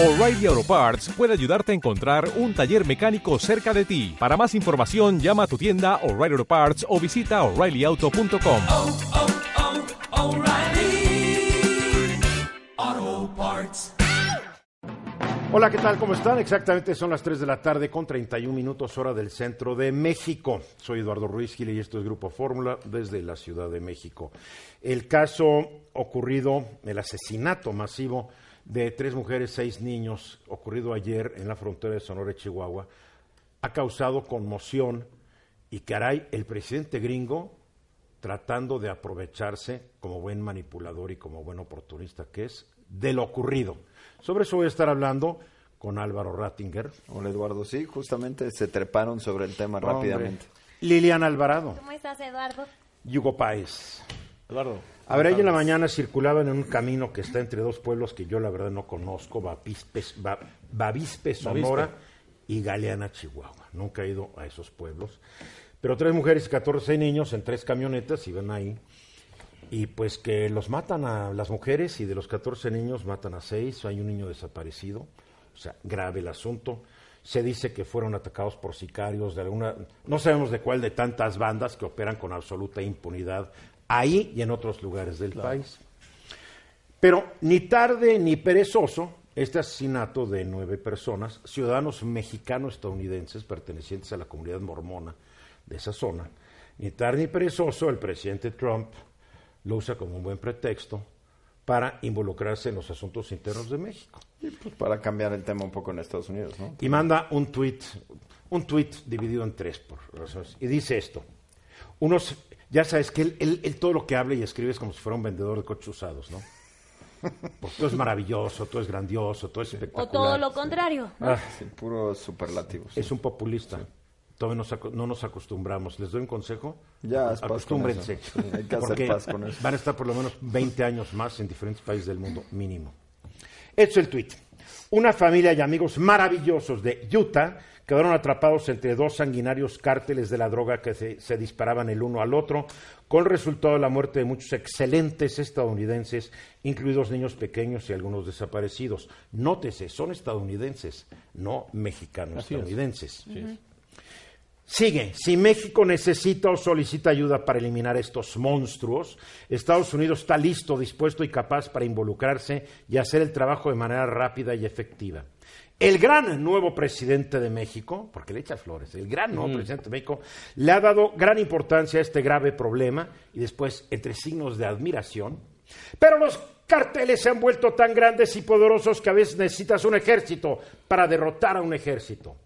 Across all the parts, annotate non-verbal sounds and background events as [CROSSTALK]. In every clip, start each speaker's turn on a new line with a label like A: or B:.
A: O'Reilly Auto Parts puede ayudarte a encontrar un taller mecánico cerca de ti. Para más información, llama a tu tienda O'Reilly Auto Parts o visita oreillyauto.com.
B: oh, oh, O'Reilly Auto Parts.
C: Hola, ¿qué tal? ¿Cómo están? Exactamente son las 3 de la tarde con 31 minutos hora del centro de México. Soy Eduardo Ruiz Gil y esto es Grupo Fórmula desde la Ciudad de México. El caso ocurrido, el asesinato masivo de tres mujeres, seis niños, ocurrido ayer en la frontera de Sonora y Chihuahua, ha causado conmoción y caray, el presidente gringo tratando de aprovecharse como buen manipulador y como buen oportunista que es de lo ocurrido. Sobre eso voy a estar hablando con Álvaro Rattinger,
D: Hola Eduardo, sí, justamente se treparon sobre el tema
C: Hombre.
D: rápidamente.
C: Liliana Alvarado,
E: ¿Cómo estás, Eduardo?
C: Yugo Páez.
D: Eduardo.
C: A ver, ayer en la mañana circulaban en un camino que está entre dos pueblos que yo la verdad no conozco, Bavispe, Ba- Bavispe, Sonora y Galeana, Chihuahua. Nunca he ido a esos pueblos. Pero tres mujeres y 14 niños en tres camionetas y ven ahí. Y pues que los matan a las mujeres y de los 14 niños matan a seis. Hay un niño desaparecido. O sea, grave el asunto. Se dice que fueron atacados por sicarios de alguna, no sabemos de cuál de tantas bandas que operan con absoluta impunidad ahí y en otros lugares del país. Pero ni tarde ni perezoso, este asesinato de nueve personas, ciudadanos mexicano-estadounidenses pertenecientes a la comunidad mormona de esa zona, ni tarde ni perezoso, el presidente Trump lo usa como un buen pretexto para involucrarse en los asuntos internos de México.
D: Y pues para cambiar el tema un poco en Estados Unidos, ¿no?
C: Y manda un tuit, un tuit dividido en tres por razones. Y dice esto. Unos, ya sabes que él, él- él todo lo que habla y escribe es como si fuera un vendedor de coches usados, ¿no? [LAUGHS] Porque todo es maravilloso, todo es grandioso, todo es espectacular.
E: O todo lo contrario.
C: Ah,
D: Sí, puros superlativos.
C: es un populista. Todavía nos aco- no nos acostumbramos. ¿Les doy un consejo?
D: Ya, haz paz con
C: Acostúmbrense.
D: eso. Sí, hay que hacer
C: porque
D: paz con eso.
C: Van a estar por lo menos 20 años más en diferentes países del mundo, mínimo. Es el tuit. Una familia y amigos maravillosos de Utah quedaron atrapados entre dos sanguinarios cárteles de la droga que se, se disparaban el uno al otro, con resultado de la muerte de muchos excelentes estadounidenses, incluidos niños pequeños y algunos desaparecidos. Nótese, son estadounidenses, no mexicanos estadounidenses. Sigue, si México necesita o solicita ayuda para eliminar estos monstruos, Estados Unidos está listo, dispuesto y capaz para involucrarse y hacer el trabajo de manera rápida y efectiva. El gran nuevo presidente de México, porque le echa flores, el gran nuevo presidente de México le ha dado gran importancia a este grave problema y después, entre signos de admiración, pero los carteles se han vuelto tan grandes y poderosos que a veces necesitas un ejército para derrotar a un ejército.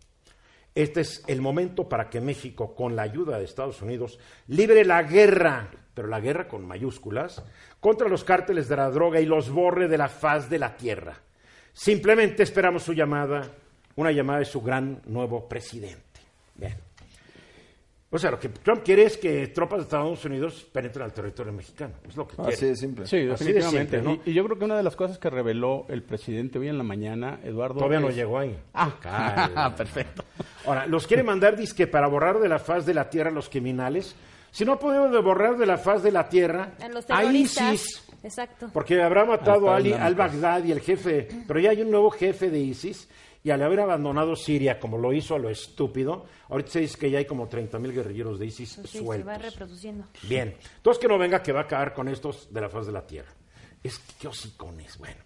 C: Este es el momento para que México, con la ayuda de Estados Unidos, libre la guerra, pero la guerra con mayúsculas, contra los cárteles de la droga y los borre de la faz de la tierra. Simplemente esperamos su llamada, una llamada de su gran nuevo presidente. Bien. O sea, lo que Trump quiere es que tropas de Estados Unidos penetren al territorio mexicano. Es lo que quiere.
D: Así de simple.
F: Sí,
C: Así de simple, ¿no?
F: y, y yo creo que una de las cosas que reveló el presidente hoy en la mañana, Eduardo.
C: Todavía no llegó ahí.
F: Ah, [LAUGHS]
C: Calma. [LAUGHS]
F: perfecto.
C: Ahora, los quiere mandar disque para borrar de la faz de la tierra a los criminales. Si no podemos de borrar de la faz de la tierra
E: los
C: a. ISIS,
E: Exacto.
C: porque habrá matado a
F: Al
C: Ali
F: Islámicos.
C: al-Baghdad y el jefe, pero ya hay un nuevo jefe de ISIS y al haber abandonado Siria como lo hizo a lo estúpido, ahorita se dice que ya hay como 30 mil guerrilleros de ISIS
E: Sí, se va
C: sueltos.
E: reproduciendo.
C: Bien, entonces que no venga que va a acabar con estos de la faz de la tierra. Es que hocicones, bueno.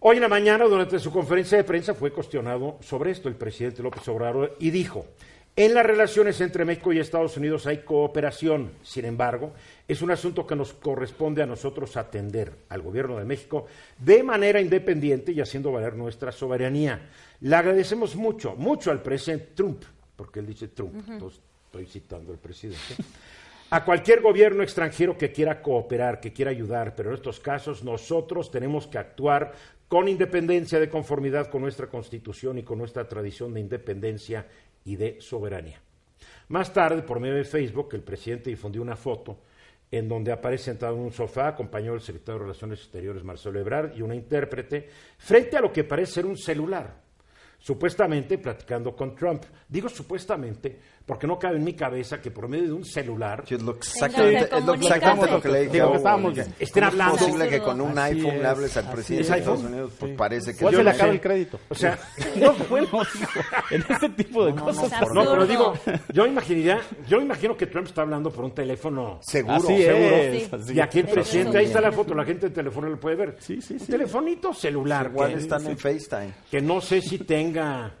C: Hoy en la mañana, durante su conferencia de prensa, fue cuestionado sobre esto el presidente López Obrador y dijo, en las relaciones entre México y Estados Unidos hay cooperación, sin embargo, es un asunto que nos corresponde a nosotros atender al gobierno de México de manera independiente y haciendo valer nuestra soberanía. Le agradecemos mucho, mucho al presidente Trump, porque él dice Trump, entonces estoy citando al presidente a cualquier gobierno extranjero que quiera cooperar, que quiera ayudar, pero en estos casos nosotros tenemos que actuar con independencia de conformidad con nuestra constitución y con nuestra tradición de independencia y de soberanía. Más tarde, por medio de Facebook, el presidente difundió una foto en donde aparece sentado en un sofá, acompañado del secretario de Relaciones Exteriores, Marcelo Ebrard, y una intérprete, frente a lo que parece ser un celular. supuestamente platicando con Trump. Digo supuestamente porque no cabe en mi cabeza que por medio de un celular
D: Sí, es lo
E: Tengan
D: exactamente, es lo,
E: comunicarse.
D: exactamente lo que le dije
F: Digo que estábamos.
C: Estén
D: ¿cómo es
C: hablando.
D: posible que con un
F: Así
D: iPhone le
F: es,
D: hables al presidente
C: es.
D: de Estados? Unidos? Pues
F: Sí.
D: parece que
C: yo
F: se le acaba el crédito.
C: O sea, [LAUGHS]
F: No, bueno, [LAUGHS] digo, en este tipo de cosas.
E: no,
C: pero digo, yo imaginaría, yo imagino que Trump está hablando por un teléfono
D: seguro.
F: Así
C: seguro.
F: es.
E: Sí.
F: así
C: Y aquí el presidente,
E: es
C: ahí está la foto, la gente del teléfono lo puede ver.
F: Sí, sí,
C: Un
F: sí.
C: telefonito celular.
D: Igual están en FaceTime.
C: que no sé si tenga.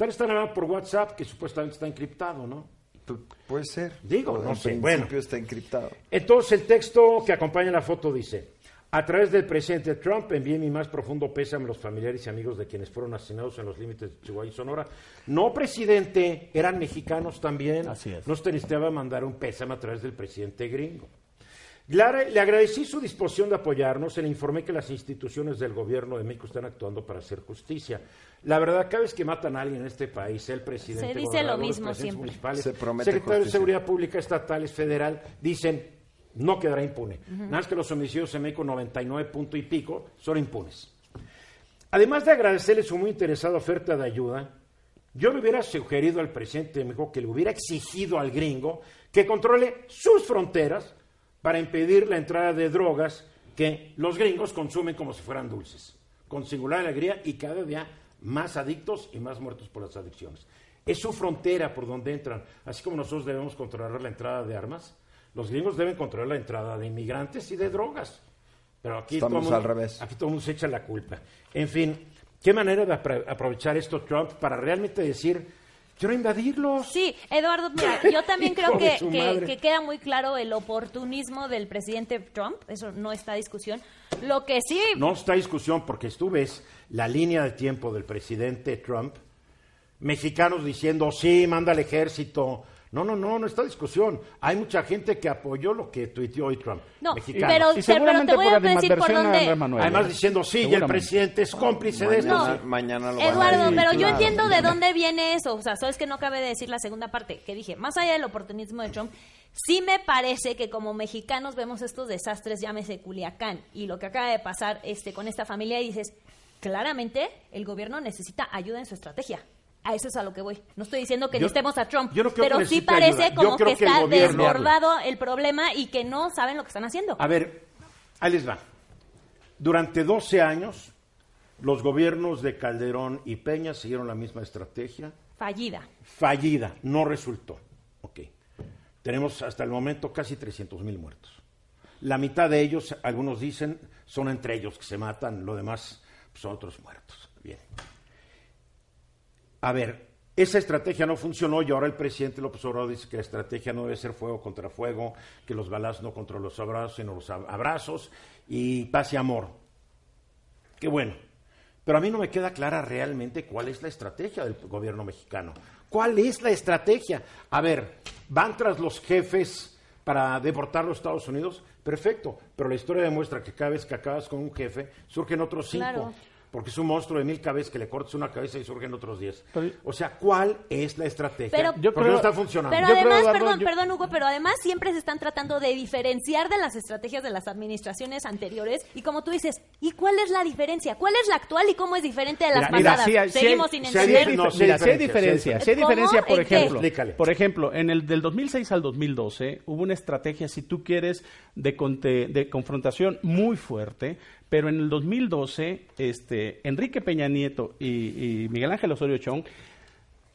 C: Tal vez están hablando por WhatsApp, que supuestamente está encriptado, ¿no?
D: Pu- Puede ser.
C: Digo,
D: O
C: no
D: en
C: sé,
D: principio
C: bueno.
D: está encriptado.
C: Entonces, el texto que acompaña la foto dice: A través del presidente Trump envié mi más profundo pésame a los familiares y amigos de quienes fueron asesinados en los límites de Chihuahua y Sonora. No, presidente, eran mexicanos también.
F: Así es.
C: No usted necesitaba mandar un pésame a través del presidente gringo. Le, le agradecí su disposición de apoyarnos y le informé que las instituciones del gobierno de México están actuando para hacer justicia. La verdad, cada vez que matan a alguien en este país, el presidente,
E: Se dice lo mismo
C: presidentes
E: siempre.
C: municipales,
D: Se promete
C: secretario de. Seguridad Pública estatales, federal, dicen no quedará impune. Nada más que los homicidios en México, 99 punto y pico, son impunes. Además de agradecerle su muy interesada oferta de ayuda, yo le hubiera sugerido al presidente de México que le hubiera exigido al gringo que controle sus fronteras para impedir la entrada de drogas que los gringos consumen como si fueran dulces, con singular alegría y cada día más adictos y más muertos por las adicciones. Es su frontera por donde entran, así como nosotros debemos controlar la entrada de armas, los gringos deben controlar la entrada de inmigrantes y de drogas. Pero aquí
D: Estamos
C: todo mundo-
D: al revés.
C: Aquí todo el mundo se echa la culpa. En fin, qué manera de apro- aprovechar esto Trump para realmente decir, quiero invadirlos.
E: Sí, Eduardo, mira, yo [LAUGHS] también creo que, queda muy claro el oportunismo del presidente Trump, eso no está a discusión. Lo que sí,
C: No está discusión porque tú ves la línea de tiempo del presidente Trump, mexicanos diciendo, sí, manda al ejército. No, no, no, no está discusión. Hay mucha gente que apoyó lo que tuiteó hoy Trump.
E: No,
C: mexicanos.
E: pero-
F: Y seguramente
E: te voy
F: por
E: a decir por dónde-
F: Manuel.
C: Además
F: ¿eh?
C: diciendo, sí, y el presidente es cómplice de esto.
D: Mañana,
C: sí.
D: mañana lo van a
E: Eduardo, pero yo entiendo de dónde viene eso. O sea, sabes que no cabe de decir la segunda parte que dije. Más allá del oportunismo de Trump, sí me parece que como mexicanos vemos estos desastres, llámese Culiacán, y lo que acaba de pasar este, con esta familia, y dices, claramente el gobierno necesita ayuda en su estrategia. A eso es a lo que voy. No estoy diciendo que
C: Yo-
E: necesitemos a Trump,
C: yo no creo que
E: pero sí parece
C: ayuda.
E: Como que, está desbordado el problema y que no saben lo que están haciendo.
C: A ver, ahí les va. Durante 12 años, los gobiernos de Calderón y Peña siguieron la misma estrategia.
E: Fallida.
C: fallida, no resultó. Ok. Tenemos hasta el momento casi 300 mil muertos. La mitad de ellos, algunos dicen, son entre ellos que se matan, lo demás son otros muertos. Bien. A ver, esa estrategia no funcionó y ahora el presidente López Obrador dice que la estrategia no debe ser fuego contra fuego, que los balazos no contra los abrazos, sino los ab- abrazos y paz y amor. Qué bueno. Pero a mí no me queda clara realmente cuál es la estrategia del gobierno mexicano. ¿Cuál es la estrategia? A ver, ¿van tras los jefes para deportar a los Estados Unidos? Perfecto, pero la historia demuestra que cada vez que acabas con un jefe, surgen otros cinco.
E: Claro.
C: Porque es un monstruo de mil cabezas que le cortas una cabeza y surgen otros diez.
F: Pero-
C: o sea, ¿cuál es la estrategia?
E: Pero-
F: Yo
C: Porque
F: creo-
C: no está funcionando.
E: Pero
F: Yo creo,
E: además, perdón,
F: yo-
E: perdón, Hugo, pero además siempre se están tratando de diferenciar de las estrategias de las administraciones anteriores. Y como tú dices, ¿y cuál es la diferencia? ¿Cuál es la actual y cómo es diferente de las
C: Mira,
E: pasadas?
F: hay-
E: Seguimos sin entender.
C: no,
F: Mira,
C: hay
F: sí hay
C: diferencia, sí
F: hay diferencia, por ejemplo.
C: Explícale.
F: Por ejemplo, en el del 2006 al 2012 hubo una estrategia, si tú quieres, de, conte- de confrontación muy fuerte, pero en el 2012, este, Enrique Peña Nieto y, y Miguel Ángel Osorio Chong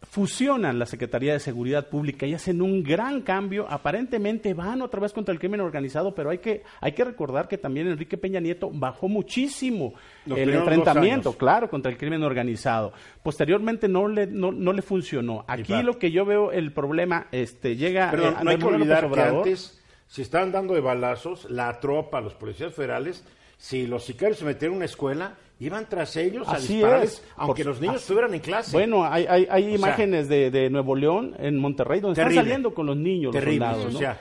F: fusionan la Secretaría de Seguridad Pública y hacen un gran cambio. Aparentemente van otra vez contra el crimen organizado, pero hay que, hay que recordar que también Enrique Peña Nieto bajó muchísimo
C: Los
F: el enfrentamiento, claro, contra el crimen organizado. Posteriormente no le, no, no le funcionó. Aquí lo que yo veo el problema, este, llega
C: Perdón,
F: eh,
C: no hay que olvidar que antes se estaban dando de balazos la tropa, los policías federales, si los sicarios se metían en una escuela, iban tras ellos a dispararles,
F: es.
C: aunque
F: Por-
C: los niños
F: así-
C: estuvieran en clase.
F: Bueno, hay, hay, hay
C: sea,
F: imágenes de, de Nuevo León, en Monterrey, donde
C: Terrible.
F: están saliendo con los niños,
C: Terrible,
F: los soldados.
C: o
F: ¿no?
C: sea,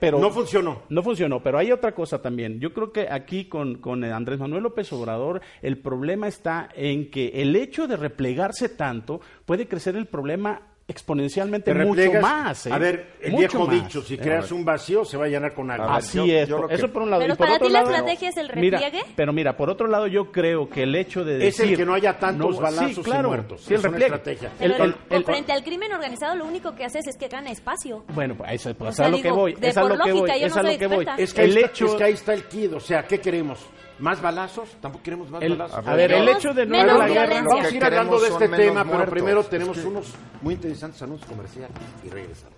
F: pero
C: no funcionó.
F: No funcionó, pero hay otra cosa también. Yo creo que aquí con, con Andrés Manuel López Obrador el problema está en que el hecho de replegarse tanto puede crecer el problema exponencialmente
C: Te
F: mucho más. ¿eh?
C: A ver, el
F: Mucho
C: viejo
F: más.
C: dicho, si creas un vacío, se va a llenar con
D: ver,
F: Así
D: yo-
F: es,
D: yo
F: por-
D: lo
F: eso
D: que-
F: por un lado.
E: Pero
F: y por
E: para
F: otro
E: ti la
F: lado-
E: estrategia es el
F: Mira,
E: repliegue.
F: pero mira, por otro lado, yo creo que el hecho de
C: Es el
F: decir...
C: que no haya tantos balazos
F: sí,
C: y muertos.
F: Sí, el
C: Es una
F: repliegue.
C: estrategia.
F: El-
E: Pero
F: el-
E: con-
F: el-
E: frente al crimen organizado, lo único que haces es que gana espacio.
F: Bueno, pues, eso, pues,
E: O sea,
F: a lo
E: digo,
F: que voy,
E: de
F: es a
E: por
F: lo que voy,
E: lógica, yo
F: es
E: no
F: a lo
E: soy
F: que voy.
C: que, es que ahí está el kid. O sea, ¿qué queremos? ¿Más balazos? Tampoco queremos más
F: el-
C: balazos.
F: a ver, el hecho de no a la guerra...
C: Vamos a ir hablando de este tema, pero primero
D: Es
C: tenemos
D: que-
C: unos muy interesantes anuncios comerciales y regresamos.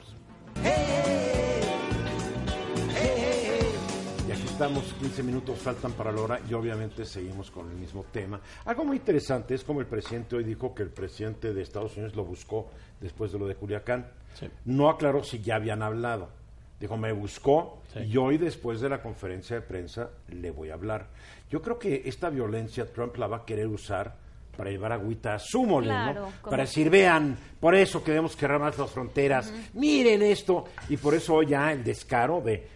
C: Y aquí estamos, 15 minutos faltan para la hora y obviamente seguimos con el mismo tema. Algo muy interesante es como el presidente hoy dijo que el presidente de Estados Unidos lo buscó después de lo de Culiacán.
F: Sí.
C: No aclaró si ya habían hablado. Dijo, me buscó
F: Sí.
C: y hoy después de la conferencia de prensa le voy a hablar. Yo creo que esta violencia Trump la va a querer usar para llevar agüita a su molino,
E: Claro, como-
C: para decir, vean, por eso que debemos cerrar más las fronteras, miren esto, y por eso hoy ya el descaro de,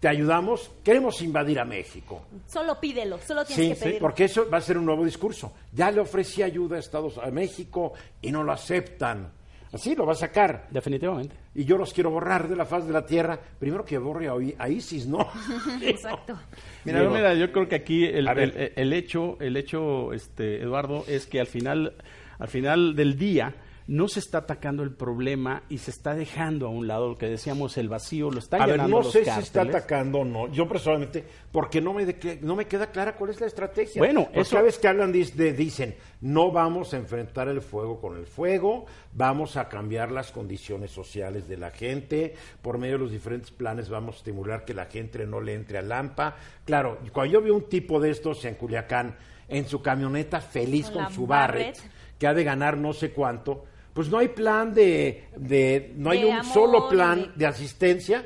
C: te ayudamos, queremos invadir a México.
E: Solo pídelo, solo tienes
C: Sí,
E: que
C: sí,
E: pedirlo.
C: porque eso va a ser un nuevo discurso. Ya le ofrecí ayuda a Estados a México y no lo aceptan. Así lo va a sacar.
F: Definitivamente.
C: Y yo los quiero borrar de la faz de la tierra. Primero que borre a, ISIS, ¿no? [LAUGHS]
E: Exacto.
F: Mira,
C: Digo,
F: mira, yo creo que aquí el, el- el hecho, el hecho, este, Eduardo, es que al final, al final del día no se está atacando el problema y se está dejando a un lado lo que decíamos el vacío, lo están
C: A ver, no
F: los
C: sé si está
F: cárteles.
C: atacando o no. Yo personalmente, porque no me, de- no me queda clara cuál es la estrategia.
F: Bueno,
C: Porque
F: eso-
C: cada vez que hablan de- dicen, no vamos a enfrentar el fuego con el fuego, vamos a cambiar las condiciones sociales de la gente, por medio de los diferentes planes vamos a estimular que la gente no le entre a Lampa. Claro, cuando yo vi un tipo de estos en Culiacán, en su camioneta feliz
E: Con
C: su Barrett,
E: Barrett.
C: que ha de ganar no sé cuánto, pues no hay plan de, de no hay
E: De
C: un
E: amor,
C: solo plan
E: de-
C: de asistencia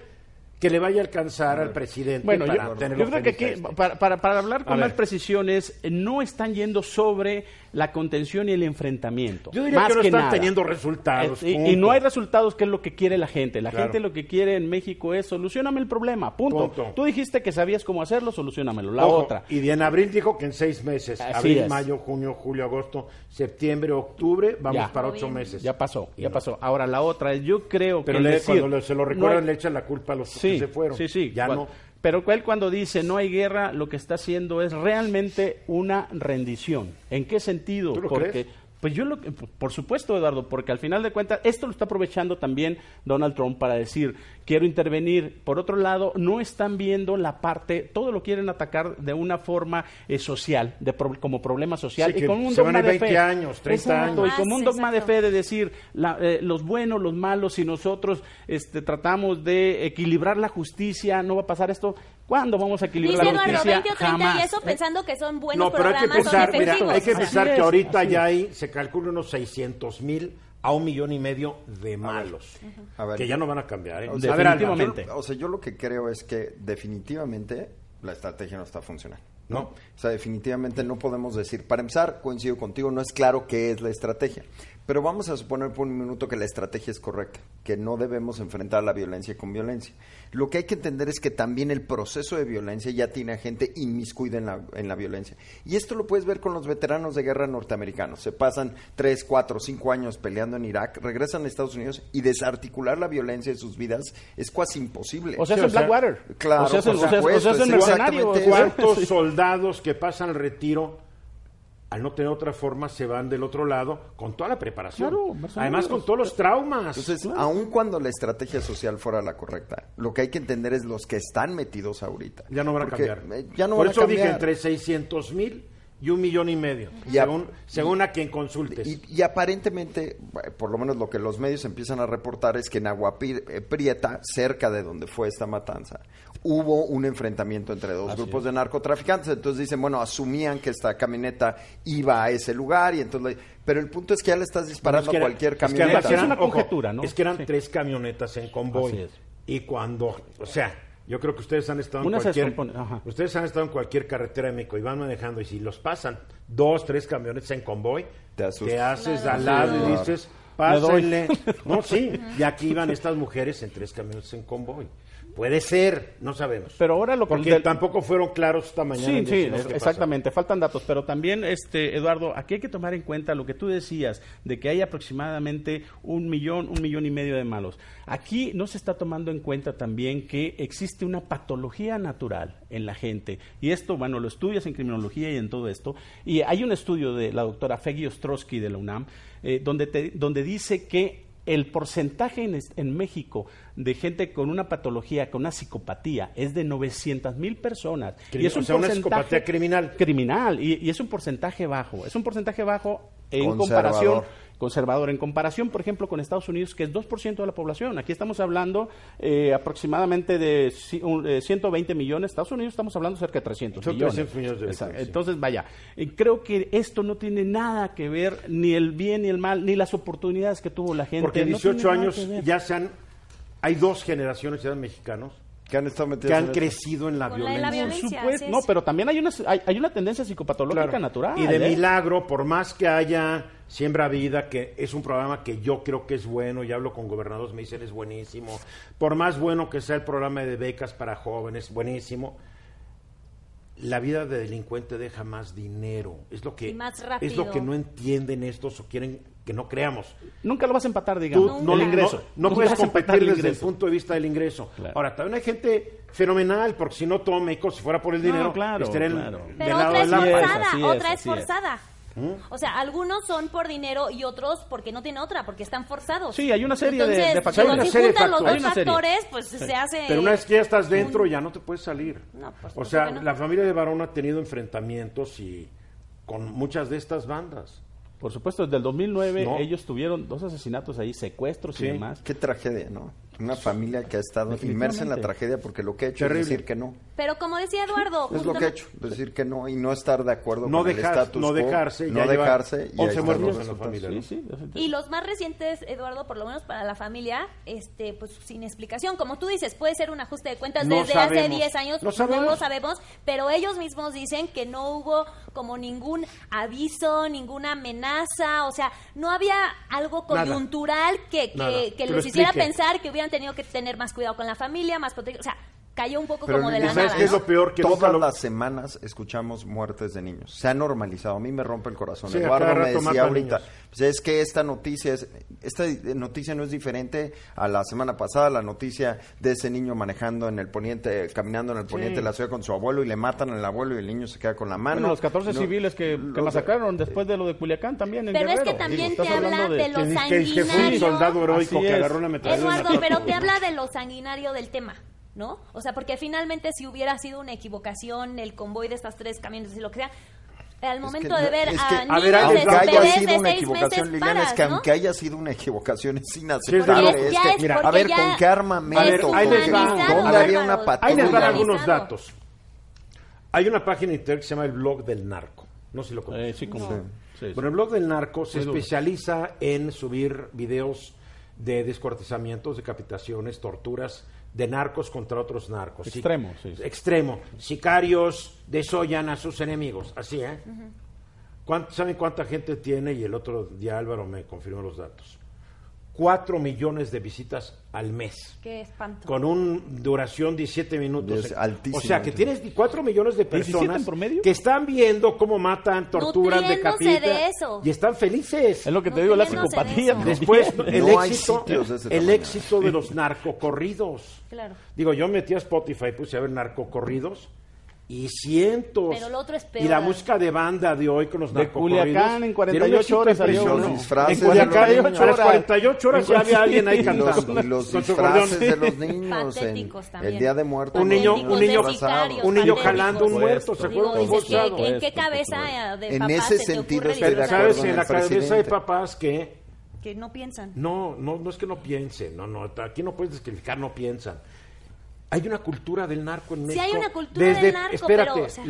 C: que le vaya a alcanzar al presidente
F: Bueno,
C: para
F: yo, yo creo que aquí,
C: a este.
F: para, para- para hablar
C: A
F: con
C: ver.
F: más precisiones, eh, no están yendo sobre la contención y el enfrentamiento.
C: Yo diría
F: más
C: que no están
F: nada.
C: teniendo resultados.
F: Eh, y- no hay resultados, que es lo que quiere la gente. La
C: Claro.
F: gente lo que quiere en México es solucioname el problema, punto.
C: Punto.
F: Tú dijiste que sabías cómo hacerlo, solucionamelo. La
C: Ojo,
F: otra.
C: Y en abril dijo que en seis meses,
F: Así
C: abril,
F: es.
C: mayo, junio, julio, agosto, septiembre, octubre, vamos
F: Ya.
C: para ocho meses.
F: Ya pasó,
C: Y
F: ya
C: no.
F: pasó. Ahora la otra es, yo creo
C: Pero
F: que decir,
C: cuando le- se lo
F: no
C: recuerdan
F: hay-
C: le echan la culpa a los
F: sí,
C: que se fueron.
F: Sí, sí.
C: Ya
F: Cuan-
C: no.
F: Pero él cuando dice no hay guerra, lo que está haciendo es realmente una rendición. ¿En qué sentido?
C: ¿Tú lo
F: porque
C: crees?
F: pues yo lo por supuesto, Eduardo, porque al final de cuentas esto lo está aprovechando también Donald Trump para decir, quiero intervenir. Por otro lado, no están viendo la parte, todo lo quieren atacar de una forma eh, como de pro- como problema social
C: Sí,
F: y con un
C: se van
F: dogma
C: a
F: de
C: 20
F: fe.
C: años, 30
F: Exacto,
C: años.
F: y como un
E: Más,
F: dogma de fe de decir la- eh, los buenos, los malos, y nosotros este, tratamos de equilibrar la justicia, no va a pasar esto. ¿Cuándo vamos a equilibrar
E: Dice
F: la justicia?
E: 20 o 30
F: Jamás.
E: y eso pensando que son buenos
C: No, pero hay que pensar, mira, hay que
F: Así
C: pensar
F: es,
C: que ahorita ya hay, se calcula unos 600 mil a un millón y medio de malos.
D: A ver,
C: que ya no van a cambiar, ¿eh?
D: O sea,
C: A ver,
F: definitivamente.
D: Yo- o sea, yo lo que creo es que definitivamente la estrategia no está funcionando.
C: No.
D: O sea, definitivamente no podemos decir, para empezar, coincido contigo, no es claro qué es la estrategia, pero vamos a suponer por un minuto que la estrategia es correcta, que no debemos enfrentar la violencia con violencia. Lo que hay que entender es que también el proceso de violencia ya tiene a gente inmiscuida en la, en la violencia. Y esto lo puedes ver con los veteranos de guerra norteamericanos. Se pasan tres, cuatro, cinco años peleando en Irak, regresan a Estados Unidos y desarticular la violencia de sus vidas es casi imposible.
F: O sea,
C: Sí,
F: es
C: o sea,
F: Blackwater.
D: claro,
F: o sea, es o sea, o sea,
C: ¿Cuántos soldados que pasan el retiro, al no tener otra forma, se van del otro lado con toda la preparación?
F: Claro,
C: Además, con todos los traumas.
D: Entonces, aun cuando la estrategia social fuera la correcta, lo que hay que entender es los que están metidos ahorita.
C: ya no van a cambiar.
D: eh, Ya no
C: Por
D: van
C: eso
D: a
C: dije entre 600 mil y un millón y medio, según, según a quien consultes.
D: Y, y aparentemente, bueno, por lo menos lo que los medios empiezan a reportar es que en Agua Pi- eh, Prieta, cerca de donde fue esta matanza, hubo un enfrentamiento entre dos grupos de narcotraficantes. Entonces dicen, bueno, asumían que esta camioneta iba a ese lugar y entonces... le- Pero el punto es que ya le estás disparando
C: Es que
D: a
C: era-
D: cualquier
C: es que
D: camioneta.
F: Es
C: eran-
F: una conjetura, ¿no?
C: Es que eran
F: Sí.
C: tres camionetas en convoy.
F: Así es.
C: Y cuando, o sea, yo creo que ustedes han estado en
F: Una
C: cualquier, ustedes han estado en cualquier carretera de México y van manejando y si los pasan dos, tres camionetas en convoy,
D: Te
C: haces
E: Claro.
C: al lado y dices, pásenle. [LAUGHS] No, sí. Y aquí iban estas mujeres en tres camionetas en convoy. Puede ser, no sabemos.
F: Pero ahora lo que-
C: Porque
F: del-
C: tampoco fueron claros esta mañana.
F: Sí, sí, es- exactamente, faltan datos, pero también, este, Eduardo, aquí hay que tomar en cuenta lo que tú decías, de que hay aproximadamente un millón, un millón y medio de malos. Aquí no se está tomando en cuenta también que existe una patología natural en la gente, y esto, bueno, lo estudias en criminología y en todo esto, y hay un estudio de la doctora Feggy Ostrowski de la UNAM, eh, donde, te- donde dice que el porcentaje en, México de gente con una patología, con una psicopatía, es de 900 mil personas.
C: Crimi-
F: y es un
C: o sea, una psicopatía criminal.
F: criminal y, y es un porcentaje bajo. Es un porcentaje bajo en comparación conservador en comparación, por ejemplo, con Estados Unidos, que es 2% de la población. Aquí estamos hablando eh, aproximadamente de ci- un, eh, 120 millones. Estados Unidos estamos hablando cerca de 300
C: Son
F: millones.
C: 300 millones de
F: Exacto. Entonces, vaya, eh, creo que esto no tiene nada que ver ni el bien ni el mal, ni las oportunidades que tuvo la gente.
C: Porque en
F: No tiene
C: 18
F: nada
C: años ya se han. Hay dos generaciones ya de mexicanos
D: Que han estado metidos
C: que
D: en
C: han
D: esto.
C: crecido en la violencia.
F: Por supuesto. No, pero también hay una, hay, hay una tendencia psicopatológica
C: Claro.
F: natural.
C: Y de
F: ¿eh?
C: milagro, por más que haya Siembra Vida, que es un programa que yo creo que es bueno, y hablo con gobernadores, me dicen es buenísimo, por más bueno que sea el programa de becas para jóvenes, buenísimo, la vida de delincuente deja más dinero. Es lo que,
E: Y más
C: es lo que no entienden estos o quieren que no creamos.
F: Nunca lo vas a empatar,
C: Tú
F: digamos.
C: no,
F: el
C: no-
F: ingreso.
C: no
F: Nunca
C: puedes competir desde el punto de vista del ingreso.
F: Claro.
C: Ahora, también hay gente fenomenal, porque si no todo México, si fuera por el
F: No,
C: dinero,
F: claro,
C: estaría en-
F: claro.
C: del
E: Pero
C: lado
E: otra es forzada, otra es forzada. O sea, algunos son por dinero y otros porque no tienen otra, porque están forzados.
F: Sí, hay una serie de-
E: Entonces,
F: de factores.
E: digo,
C: Hay una serie de
E: juntan los
C: factores.
E: dos
F: Hay una serie.
E: factores, pues se hace...
C: Pero una vez que ya estás dentro,
E: un-
C: ya no te puedes salir.
E: No, por
C: o sea,
E: no.
C: la familia de Barón ha tenido enfrentamientos y con muchas de estas bandas.
F: Por supuesto, desde el 2009
C: No.
F: ellos tuvieron dos asesinatos ahí, secuestros
C: Sí.
F: y demás.
D: Qué tragedia, ¿no? Una familia que ha estado inmersa en la tragedia porque lo que ha hecho
C: Terrible.
D: es decir que no.
E: Pero como decía Eduardo...
D: Es lo que ha hecho, decir que no y no estar de acuerdo
C: No,
D: con el
C: dejar-
D: status
C: no
D: quo,
C: dejarse.
D: no dejarse y ahí
C: 11
D: están
C: muertos
D: los
C: en la
D: resultados.
C: familia.
F: Sí,
C: ¿no?
F: sí.
E: Y los más recientes, Eduardo, por lo menos para la familia, este, pues sin explicación. Como tú dices, puede ser un ajuste de cuentas
C: No
E: desde hace
C: sabemos.
E: 10 años,
C: No sabemos.
E: lo sabemos, pero ellos mismos dicen que no hubo como ningún aviso, ninguna amenaza, o sea, no había algo coyuntural que,
C: Nada.
E: que, que
C: Que
E: les hiciera pensar que hubieran tenido que tener más cuidado con la familia, más protección, o sea, cayó un poco
D: Pero
E: como de la
D: ¿sabes
C: ¿Sabes
E: nada.
C: qué es
E: ¿no?
C: lo peor? Que
D: Todas
C: lo-
D: las semanas escuchamos muertes de niños. Se ha normalizado. A mí me rompe el corazón.
C: Sí,
D: Eduardo me decía ahorita, pues es que esta noticia es, esta noticia no es diferente a la semana pasada, la noticia de ese niño manejando en el poniente, caminando en el poniente de la ciudad con su abuelo y le matan al abuelo y el niño se queda con la mano.
F: Bueno, los 14
D: No,
F: civiles que, que
D: los-
F: masacraron después de lo de Culiacán también en
E: Pero es que también
F: Digo,
E: te habla
F: hablando
E: de los
C: Que, que- fue un
E: sanguinarios.
C: soldado heroico
F: Así
C: que
F: es.
C: agarró una metralleta.
E: Eduardo, pero te habla de lo sanguinario del tema, ¿no? O sea, porque finalmente si hubiera sido una equivocación el convoy de estas tres camiones y lo que sea, al momento
D: que
E: de
D: no-
E: ver
D: es
E: a
D: que,
C: a
E: niños
C: ver,
E: de
C: aunque haya
D: sido
E: de
D: una equivocación,
E: meses
D: Liliana,
E: paras,
D: es que
E: ¿no?
D: aunque haya sido una equivocación es
C: Sí,
D: inaceptable.
C: es
D: Es que,
E: es
C: mira,
D: a ver, ¿con qué armamento?
C: A ver, ahí les va.
E: deshumanizado,
D: ¿Dónde había una patrulla?
C: Ahí les van algunos datos. Hay una página en internet que se llama el blog del narco. No sé si lo
F: Eh,
C: conoces.
F: sí, como.
D: Sí.
F: sí, sí.
C: Bueno, el blog del narco se
F: Muy duro.
C: especializa en subir videos de descuartizamientos, decapitaciones, torturas de narcos contra otros narcos.
F: Extremo, sí, sí.
C: Extremo. Sicarios desollan a sus enemigos. Así, ¿eh? ¿Cuánto- ¿Saben cuánta gente tiene? Y el otro día Álvaro me confirmó los datos. Cuatro millones de visitas al mes.
E: Qué espanto.
C: Con una duración 17 minutos.
D: Es altísimo.
C: O sea, que tienes 4 millones de
F: 17
C: personas
F: promedio.
C: que están viendo cómo matan, torturan, decapitan.
E: de eso.
C: Y están felices.
F: Es lo que te digo, la
E: de
F: psicopatía.
E: eso.
C: Después, el
D: No
C: éxito,
D: de
C: el éxito de los narcocorridos.
E: Claro.
C: Digo, yo metí a Spotify, puse a ver narcocorridos y cientos.
E: Pero lo otro es peor.
C: Y la música de banda de hoy con los
F: De. Culiacán en 48
C: tiene un éxito
F: horas salió.
D: Los disfraces
C: En Culiacán,
D: de los
C: a las
F: niños.
C: 48 horas ya había alguien ahí
D: Y los, y disfraces de los niños. en el Día de Muertos.
C: Un niño- un niño- un jalando un muerto, se
E: Digo,
C: fue un
E: dices, ¿qué,
C: bolsado.
E: qué- en qué cabeza de
D: En ese sentido
E: ocurre
D: estoy de
E: disfrazar?
D: acuerdo
C: ¿Sabes?
D: con
C: En la cabeza papás que
E: Que no piensan.
C: No, no, no es que no piensen, no, no, aquí no puedes descalificar, no piensan. Hay una cultura del narco en
E: Sí,
C: México.
E: hay una cultura
C: desde,
E: del narco,
C: Espérate,
E: pero, o sea-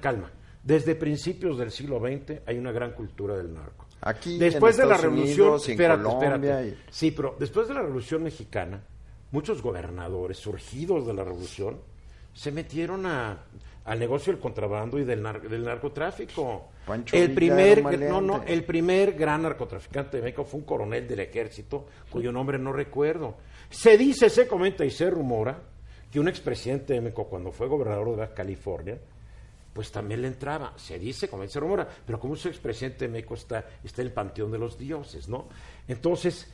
C: calma. Desde principios del siglo XX hay una gran cultura del narco.
D: Aquí
C: después
D: en
C: de la revolución,
D: Unidos
C: espérate,
D: Colombia
C: espérate.
D: y-
C: Sí, pero después de la revolución mexicana, muchos gobernadores surgidos de la revolución se metieron a, al negocio del contrabando y del, nar- del narcotráfico.
D: Pancho
C: el primer, no, no, el primer gran narcotraficante de México fue un coronel del ejército, cuyo nombre no recuerdo. Se dice, se comenta y se rumora que un expresidente de México, cuando fue gobernador de California, pues también le entraba. Se dice, como se rumora, pero como ese expresidente de México está, está en el panteón de los dioses, ¿no? Entonces,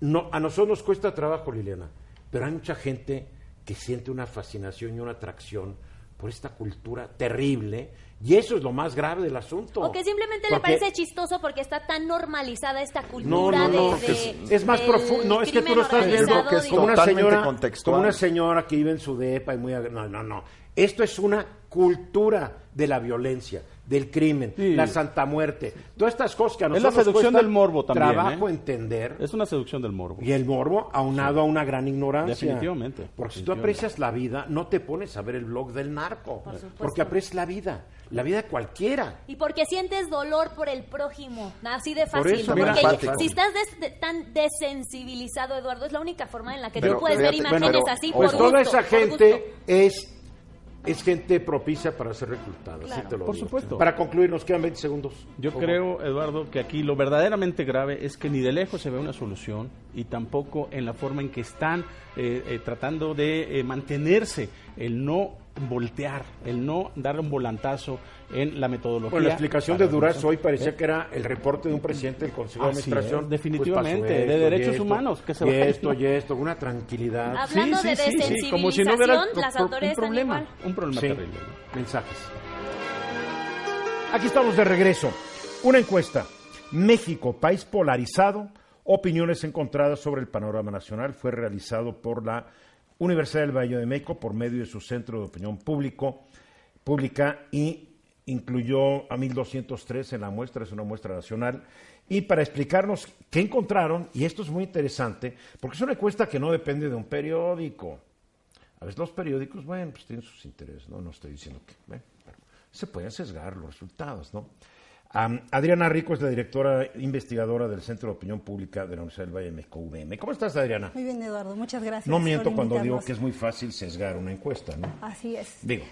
C: no, a nosotros nos cuesta trabajo, Liliana, pero hay mucha gente que siente una fascinación y una atracción por esta cultura terrible, y eso es lo más grave del asunto.
E: O que simplemente le
C: Porque-
E: parece chistoso porque está tan normalizada esta
C: no,
E: cultura
C: no, no,
E: de,
C: es,
E: de-
C: es más profundo. No, es que tú lo estás viendo
D: organizado,
C: como una señora, como una señora que vive en su depa y muy no, no, no. Esto es una cultura de la violencia, del crimen,
F: Sí.
C: la santa muerte, todas estas cosas que a
F: Es la
C: nosotros nos
F: seducción del morbo también,
C: Trabajo
F: ¿eh?
C: entender.
F: Es una seducción del morbo.
C: Y el morbo aunado a una gran ignorancia.
F: Definitivamente,
C: Porque si tú aprecias la vida, no te pones a ver el blog del narco. porque aprecias la vida, la vida de cualquiera.
E: Y porque sientes dolor por el prójimo, así de
C: Por
E: fácil.
C: eso,
E: porque
D: mira,
E: si estás des- de- tan desensibilizado, Eduardo, es la única forma en la que
D: Pero,
E: tú puedes ver imágenes
D: bueno,
E: así
C: Pues
E: por
C: toda
E: gusto,
C: esa
E: por
C: gente
E: gusto.
C: es, es gente propicia para ser reclutada,
E: Claro.
C: te lo
F: Por
C: digo.
F: supuesto.
C: Para concluir, nos quedan 20 segundos.
F: Yo creo, Eduardo, que aquí lo verdaderamente grave es que ni de lejos se ve una solución y tampoco en la forma en que están eh, eh, tratando de eh, mantenerse, el no voltear, el no darle un volantazo en la metodología.
C: Bueno, la explicación de
F: resolver.
C: hoy parecía que era el reporte de un presidente del Consejo de Administración.
F: es, definitivamente,
C: pues, pasó
F: de derechos
C: esto,
F: humanos, que se
C: y esto, y esto, una tranquilidad.
E: Hablando de desensibilización,
F: como si no hubiera
E: las autoridades
F: un
E: están
F: problema,
E: igual.
F: un problema
C: Sí,
F: terrible. ¿no?
C: mensajes. Aquí estamos de regreso. Una encuesta. México, país polarizado, opiniones encontradas sobre el panorama nacional, fue realizado por la Universidad del Valle de México por medio de su Centro de Opinión Público, Pública y incluyó a 1203 en la muestra, es una muestra nacional. Y para explicarnos qué encontraron, y esto es muy interesante, porque es una encuesta que no depende de un periódico. A veces los periódicos, bueno, pues tienen sus intereses, ¿no? No estoy diciendo que... bueno, se pueden sesgar los resultados, ¿no? Adriana Rico es la directora investigadora del Centro de Opinión Pública de la Universidad del Valle de México, UVM. ¿Cómo estás, Adriana?
G: Muy bien, Eduardo, muchas gracias.
C: No
G: por
C: miento cuando digo que es muy fácil sesgar una encuesta, ¿no?
G: Así es.
C: Digo,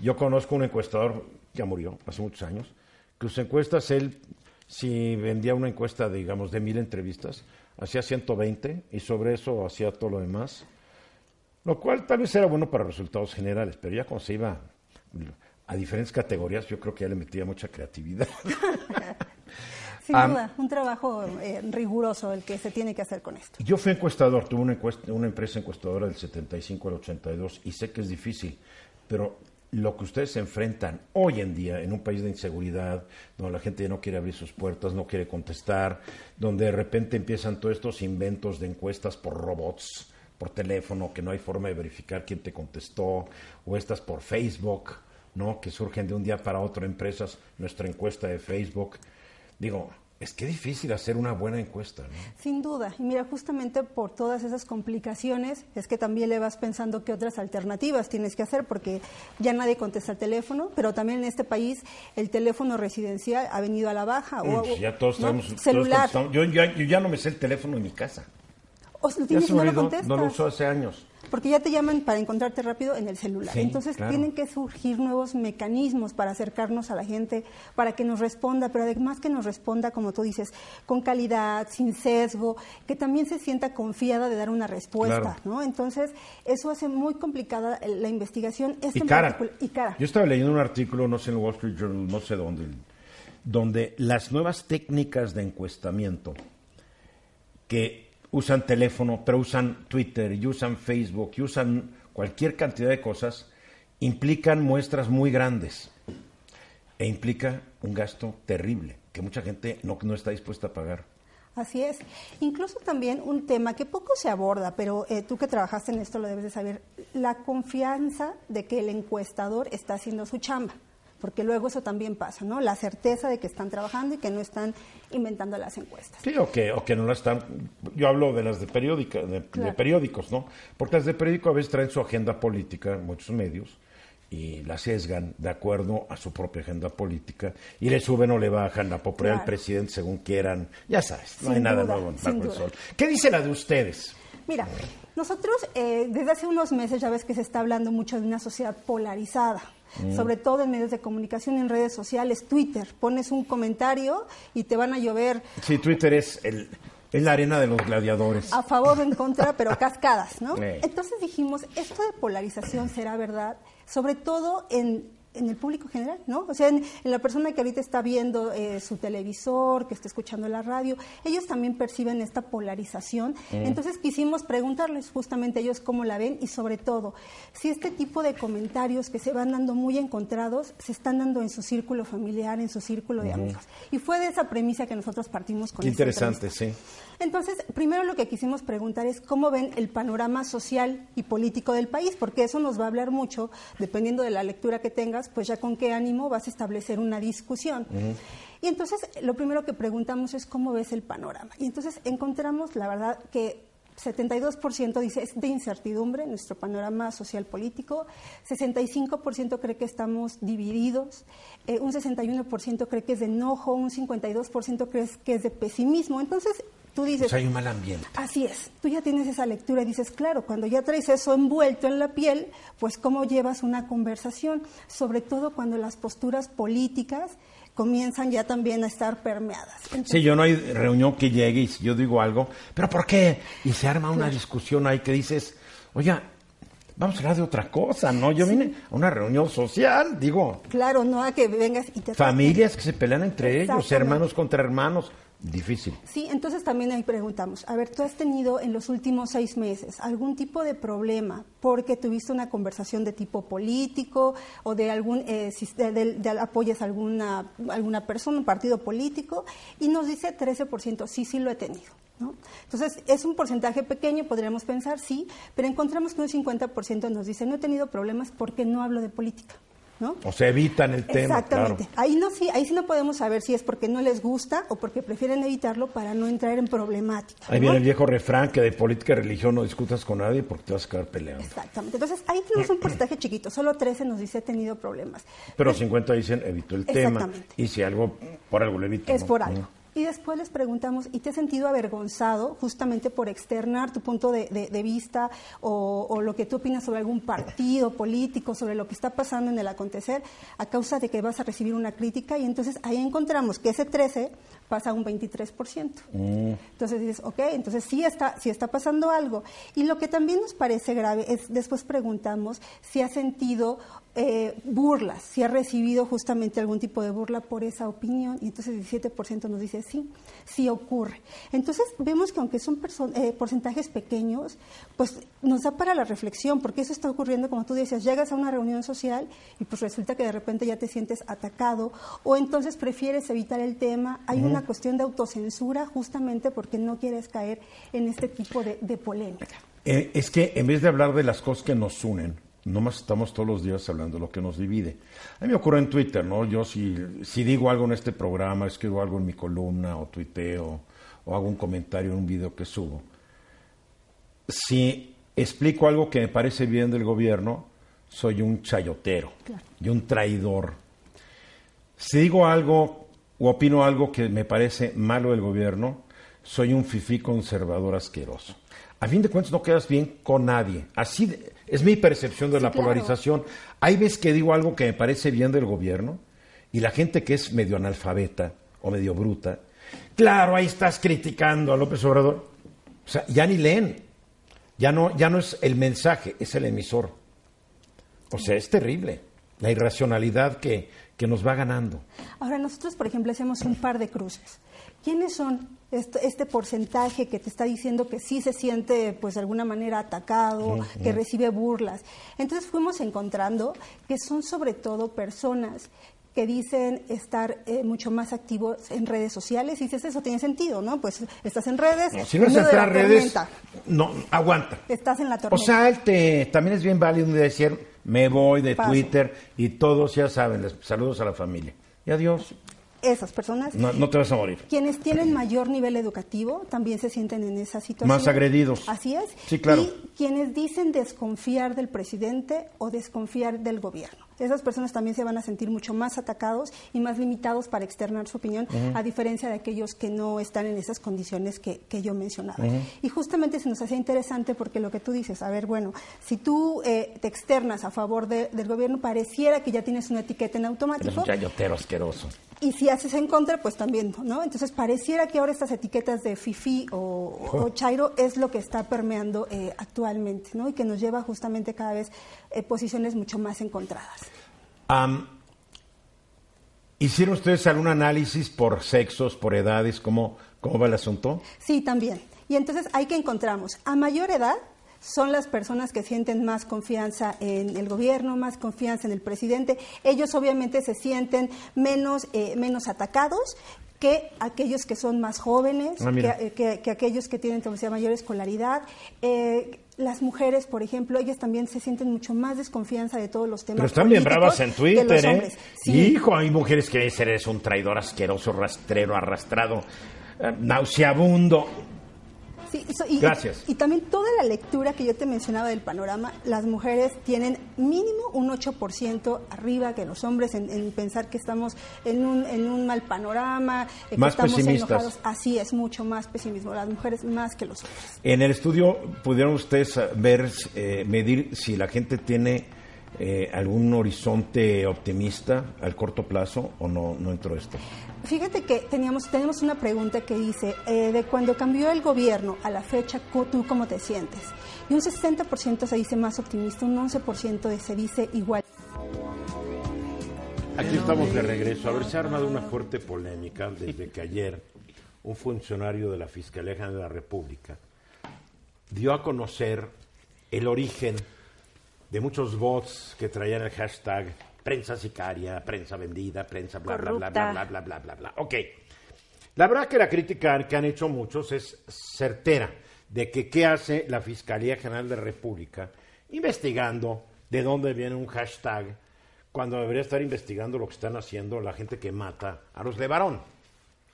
C: yo conozco un encuestador, ya murió hace muchos años, que sus encuestas, él, si vendía una encuesta, digamos, de mil entrevistas, hacía 120 y sobre eso hacía todo lo demás, lo cual tal vez era bueno para resultados generales, pero ya cuando se iba a diferentes categorías, yo creo que ya le metía mucha creatividad. [LAUGHS]
G: Sin duda, un trabajo eh, riguroso el que se tiene que hacer con esto.
C: Yo fui encuestador, tuve una, encuesta- una empresa encuestadora del 75 al 82 y sé que es difícil, pero lo que ustedes se enfrentan hoy en día en un país de inseguridad, donde la gente ya no quiere abrir sus puertas, no quiere contestar, donde de repente empiezan todos estos inventos de encuestas por robots, por teléfono, que no hay forma de verificar quién te contestó, o estas por Facebook, ¿no? que surgen de un día para otro empresas, nuestra encuesta de Facebook. Digo, es que difícil hacer una buena encuesta, ¿no?
G: Sin duda. Y mira, justamente por todas esas complicaciones es que también le vas pensando qué otras alternativas tienes que hacer, porque ya nadie contesta el teléfono, pero también en este país el teléfono residencial ha venido a la baja. O,
C: pues ya todos todos
G: celular.
C: contestamos. yo, ya, yo ya no me sé el teléfono de mi casa.
G: O
C: Ya
G: tienes
C: se
G: y
C: me
G: no lo
C: olvidó, no lo uso hace años.
G: Porque ya te llaman para encontrarte rápido en el celular.
C: Sí,
G: Entonces
C: claro.
G: tienen que surgir nuevos mecanismos para acercarnos a la gente, para que nos responda, pero además que nos responda, como tú dices, con calidad, sin sesgo, que también se sienta confiada de dar una respuesta,
C: Claro.
G: ¿no? Entonces eso hace muy complicada la investigación.
C: Y cara.
G: Y cara.
C: Yo estaba leyendo un artículo, no sé, en el Wall Street Journal, no sé dónde, donde las nuevas técnicas de encuestamiento que usan teléfono, pero usan Twitter y usan Facebook y usan cualquier cantidad de cosas, implican muestras muy grandes e implica un gasto terrible que mucha gente no, no está dispuesta a pagar.
G: Así es. Incluso también un tema que poco se aborda, pero eh, tú que trabajaste en esto lo debes de saber, la confianza de que el encuestador está haciendo su chamba, porque luego eso también pasa, ¿no? La certeza de que están trabajando y que no están inventando las encuestas.
C: Sí, o que, o que no las están. Yo hablo de las de, periódica, de, periódicos, ¿no? Porque las de periódico a veces traen su agenda política, muchos medios, y la sesgan de acuerdo a su propia agenda política, y le suben o le bajan la popularidad
G: Claro.
C: al presidente según quieran. Ya sabes, no
G: Sin
C: hay nada
G: duda,
C: nuevo
G: sin
C: bajo el sol. ¿Qué dice la de ustedes?
G: Mira, nosotros eh, desde hace unos meses ya ves que se está hablando mucho de una sociedad polarizada, sobre todo en medios de comunicación, en redes sociales, Twitter. Pones un comentario y te van a llover
C: Sí, Twitter es el, Es la arena de los gladiadores.
G: a favor o en contra, pero cascadas, ¿no? [LAUGHS] Entonces dijimos, esto de polarización será verdad, sobre todo en, en el público general, ¿no? O sea, en, en la persona que ahorita está viendo eh, su televisor, que está escuchando la radio, ellos también perciben esta polarización. Entonces quisimos preguntarles justamente a ellos cómo la ven y sobre todo, si este tipo de comentarios que se van dando muy encontrados, se están dando en su círculo familiar, en su círculo de amigos. Y fue de esa premisa que nosotros partimos con
C: Qué interesante, sí.
G: Entonces, primero lo que quisimos preguntar es cómo ven el panorama social y político del país, porque eso nos va a hablar mucho, dependiendo de la lectura que tengas, pues ya con qué ánimo vas a establecer una discusión. Y entonces, lo primero que preguntamos es cómo ves el panorama. Y entonces encontramos, la verdad, que 72% dice es de incertidumbre nuestro panorama social político, 65% cree que estamos divididos, eh, un 61% cree que es de enojo, un 52% cree que es de pesimismo. Entonces, tú dices,
C: O sea, hay un mal ambiente.
G: Así es, tú ya tienes esa lectura y dices, claro, cuando ya traes eso envuelto en la piel, pues cómo llevas una conversación, sobre todo cuando las posturas políticas comienzan ya también a estar permeadas. Entonces,
C: Sí, yo no hay reunión que llegue y si yo digo algo, ¿pero por qué? Y se arma una discusión ahí que dices, oiga, vamos a hablar de otra cosa, ¿no? Yo vine a una reunión social, digo,
G: Claro, no a que vengas y te
C: familias que se pelean entre ellos, hermanos contra hermanos, difícil.
G: Sí, entonces también ahí preguntamos, a ver, ¿tú has tenido en los últimos seis meses algún tipo de problema porque tuviste una conversación de tipo político o de algún, eh, de- de apoyas a alguna, alguna persona, un partido político? Y nos dice 13%, sí, sí lo he tenido. ¿no? Entonces, es un porcentaje pequeño, podríamos pensar, sí, pero encontramos que un 50% nos dice, no he tenido problemas porque no hablo de política. ¿No?
C: O se evitan el tema,
G: Exactamente.
C: claro.
G: Ahí no sí, ahí sí no podemos saber si es porque no les gusta o porque prefieren evitarlo para no entrar en problemática.
C: Ahí
G: ¿no?
C: viene el viejo refrán que de política y religión no discutas con nadie porque te vas a quedar peleando.
G: Exactamente. Entonces, ahí tenemos un porcentaje chiquito, solo 13 nos dice he tenido problemas.
C: Pero 50 dicen evitó el tema.
G: Exactamente.
C: Y si algo, por algo le evita.
G: Es
C: ¿no?
G: por algo. Y después les preguntamos, ¿y te has sentido avergonzado justamente por externar tu punto de, de- de vista o, o lo que tú opinas sobre algún partido político, sobre lo que está pasando en el acontecer, a causa de que vas a recibir una crítica? Y entonces ahí encontramos que ese 13 pasa a un 23%. Entonces dices, ok, entonces sí está, sí está pasando algo. Y lo que también nos parece grave es, después preguntamos si ha sentido eh, burlas, si ha recibido justamente algún tipo de burla por esa opinión, y entonces el 17% nos dice sí, sí ocurre. Entonces vemos que aunque son eh, porcentajes pequeños, pues nos da para la reflexión, porque eso está ocurriendo, como tú decías, llegas a una reunión social y pues resulta que de repente ya te sientes atacado, o entonces prefieres evitar el tema, hay una cuestión de autocensura justamente porque no quieres caer en este tipo de, de polémica.
C: Eh, es que en vez de hablar de las cosas que nos unen, nomás estamos todos los días hablando de lo que nos divide. A mí me ocurre en Twitter, ¿no? Yo si, si digo algo en este programa, escribo algo en mi columna o tuiteo o hago un comentario en un video que subo. Si explico algo que me parece bien del gobierno, soy un chayotero y un traidor. Si digo algo o opino algo que me parece malo del gobierno, soy un fifí conservador asqueroso. A fin de cuentas no quedas bien con nadie. Así de- es mi percepción de
G: Sí,
C: la
G: claro.
C: polarización. Hay veces que digo algo que me parece bien del gobierno y la gente que es medio analfabeta o medio bruta, claro, ahí estás criticando a López Obrador. O sea, ya ni leen. Ya no, ya no es el mensaje, es el emisor. O sea, es terrible la irracionalidad que, que nos va ganando.
G: Ahora, nosotros, por ejemplo, hacemos un par de cruces. ¿Quiénes son este, porcentaje que te está diciendo que sí se siente, pues, de alguna manera atacado, que recibe burlas? Entonces fuimos encontrando que son sobre todo personas que dicen estar eh, mucho más activos en redes sociales. Y dices, eso tiene sentido, ¿no? Pues estás en redes,
C: No, si no
G: en
C: es
G: medio de
C: entrar a
G: la
C: redes,
G: tormenta.
C: no, aguanta.
G: Estás en la
C: O
G: tormenta.
C: sea, él te- también es bien válido decir, me voy de
G: Paso.
C: Twitter y todos ya saben, les saludos a la familia. Y adiós,
G: Esas personas.
C: no, no te vas a morir.
G: Quienes tienen mayor nivel educativo también se sienten en esa situación.
C: Más agredidos.
G: Así es.
C: Sí, claro.
G: Y quienes dicen desconfiar del presidente o desconfiar del gobierno. Esas personas también se van a sentir mucho más atacados y más limitados para externar su opinión, a diferencia de aquellos que no están en esas condiciones que, que yo mencionaba. Y justamente se nos hacía interesante porque lo que tú dices, a ver, bueno, si tú eh, te externas a favor de- del gobierno, pareciera que ya tienes una etiqueta en
C: Eres
G: automático.
C: un chayotero asqueroso.
G: Y si haces en contra, pues también, ¿no? Entonces pareciera que ahora estas etiquetas de fifi o, o chairo es lo que está permeando eh, actualmente, ¿no? Y que nos lleva justamente cada vez eh, posiciones mucho más encontradas.
C: Am, ¿Hicieron ustedes algún análisis por sexos, por edades? ¿Cómo, cómo va el asunto?
G: Sí, también. Y entonces hay que encontramos, a mayor edad son las personas que sienten más confianza en el gobierno, más confianza en el presidente. Ellos obviamente se sienten menos, eh, menos atacados que aquellos que son más jóvenes,
C: Ah, mira.
G: que, que- que aquellos que tienen sea, mayor escolaridad. Eh, las mujeres, por ejemplo, ellas también se sienten mucho más desconfianza de todos los temas.
C: Pero están bien bravas en Twitter, ¿eh?
G: Sí.
C: Hijo, hay mujeres que dicen eres un traidor asqueroso, rastrero, arrastrado, eh, nauseabundo.
G: Sí, y so- y,
C: Gracias.
G: Y, también toda la lectura que yo te mencionaba del panorama, las mujeres tienen mínimo un 8% arriba que los hombres en, en pensar que estamos en un, en un mal panorama, eh, que
C: Más
G: estamos
C: pesimistas.
G: enojados. Así es, mucho más pesimismo. Las mujeres más que los hombres.
C: En el estudio pudieron ustedes ver, eh, medir si la gente tiene eh, algún horizonte optimista al corto plazo o no, no entró esto.
G: Fíjate que teníamos, tenemos una pregunta que dice, eh, de cuando cambió el gobierno a la fecha, ¿tú cómo te sientes? Y un 60% se dice más optimista, un 11% de- se dice igual.
C: Aquí estamos de regreso. A ver, se ha armado una fuerte polémica desde que ayer un funcionario de la Fiscalía General de la República dio a conocer el origen de muchos bots que traían el hashtag prensa sicaria, prensa vendida, prensa bla bla bla bla bla bla bla bla bla. Ok. La verdad que la crítica que han hecho muchos es certera de que qué hace la Fiscalía General de la República investigando de dónde viene un hashtag cuando debería estar investigando lo que están haciendo la gente que mata a los de varón.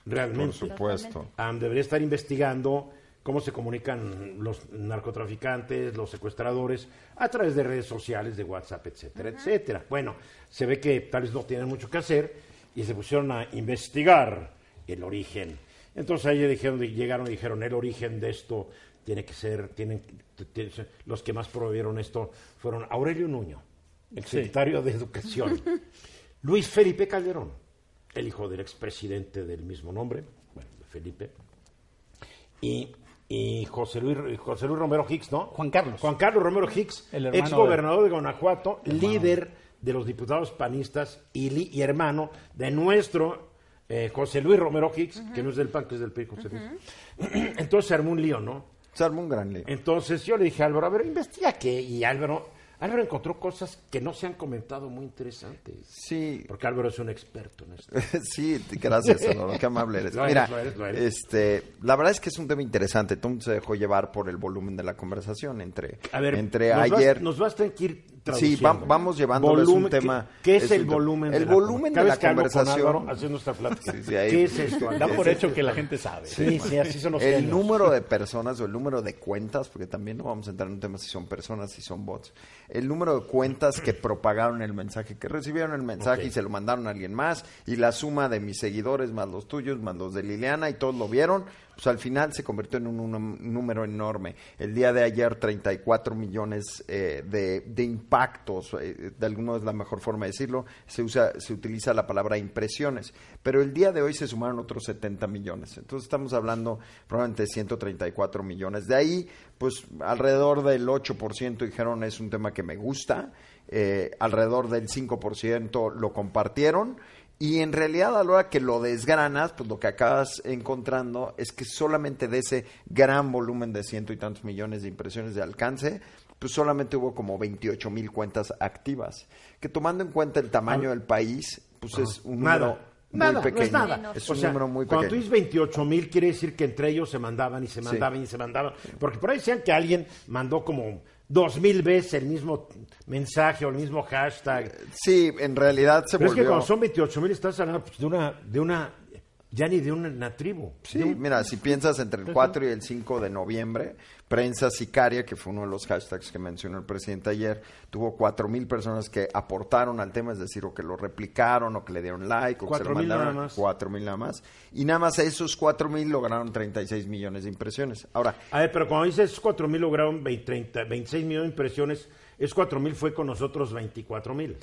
C: Realmente.
D: Por supuesto.
C: Am, debería estar investigando cómo se comunican los narcotraficantes, los secuestradores, a través de redes sociales, de WhatsApp, etcétera, etcétera. Bueno, se ve que tal vez no tienen mucho que hacer y se pusieron a investigar el origen. Entonces ahí dijeron, llegaron y dijeron, el origen de esto tiene que ser, tienen, los que más promovieron esto fueron Aurelio Nuño, el secretario de Educación, [LAUGHS] Luis Felipe Calderón, el hijo del expresidente del mismo nombre, bueno, de Felipe, y, y José, Luis, José Luis Romero Hicks, ¿no?
F: Juan Carlos.
C: Juan Carlos Romero Hicks,
F: El
C: ex gobernador de, Guanajuato, líder de los diputados panistas y, li- y hermano de nuestro eh, José Luis Romero Hicks, que no es del PAN, que es del PRI, José Luis. [CLEARS THROAT] Entonces se armó un lío, ¿no?
D: Se armó un gran lío.
C: Entonces yo le dije a Álvaro, a ver, investiga qué. Y Álvaro, Álvaro encontró cosas que no se han comentado muy interesantes.
D: Sí,
C: Porque Álvaro es un experto en esto. [LAUGHS]
D: sí, gracias, Álvaro, qué amable eres. [LAUGHS]
C: Lo eres,
D: Mira,
C: lo eres, lo eres.
D: este, la verdad es que es un tema interesante. Tom se dejó llevar por el volumen de la conversación entre,
C: A ver,
D: entre
C: nos vas-
D: ayer.
C: nos vas a tener que ir
D: Sí, va- vamos llevándoles un
C: Volumen,
D: tema.
C: ¿Qué, es,
D: es
C: el
D: un
C: volumen?
D: El
C: de la
D: volumen de la conversación.
C: Haciendo esta plática.
D: Sí, sí, ahí-
C: ¿Qué es esto?
F: Da por
C: ¿Qué es
F: hecho que la gente sabe.
C: Sí, sí, así son los
D: el número de personas o el número de cuentas, porque también no vamos a entrar en un tema si son personas, si son bots. El número de cuentas que propagaron el mensaje, que recibieron el mensaje y se lo mandaron a alguien más, y la suma de mis seguidores más los tuyos, más los de Liliana, y todos lo vieron, pues al final se convirtió en un, número enorme. El día de ayer, 34 millones eh, de, de impactos, eh, de alguno es la mejor forma de decirlo, se, usa, se utiliza la palabra impresiones, pero el día de hoy se sumaron otros 70 millones. Entonces estamos hablando probablemente de 134 millones. De ahí, pues alrededor del 8% dijeron es un tema que me gusta, eh, alrededor del 5% lo compartieron. Y en realidad a la hora que lo desgranas, pues lo que acabas encontrando es que solamente de ese gran volumen de ciento y tantos millones de impresiones de alcance, pues solamente hubo como 28 mil cuentas activas. Que tomando en cuenta el tamaño del país, pues es un número
C: Nada.
D: muy
C: Nada,
D: pequeño.
C: no es nada.
D: Es
C: O
D: un
C: sea,
D: número muy
C: Cuando tú
D: pequeño.
C: dices 28 mil, quiere decir que entre ellos se mandaban y se mandaban y se mandaban. Porque por ahí decían que alguien mandó como dos mil veces el mismo mensaje o el mismo hashtag.
D: Sí, en realidad se
C: Pero es que
D: volvió...
C: cuando son 28 mil estás hablando pues, de una, de una, ya ni de una, tribu.
D: Sí,
C: un-
D: mira, si piensas entre el 4 y el 5 de noviembre, prensa sicaria, que fue uno de los hashtags que mencionó el presidente ayer, tuvo cuatro mil personas que aportaron al tema, es decir, o que lo replicaron, o que le dieron like, o que se lo
C: 4,000 nada
D: mandaron.
C: más.
D: Cuatro mil nada más. Y nada más esos cuatro mil lograron 36 millones de impresiones. Ahora,
C: A ver, pero cuando dices 4 mil lograron 20, 30, 26 millones de impresiones, es 4 mil fue con nosotros 24 mil.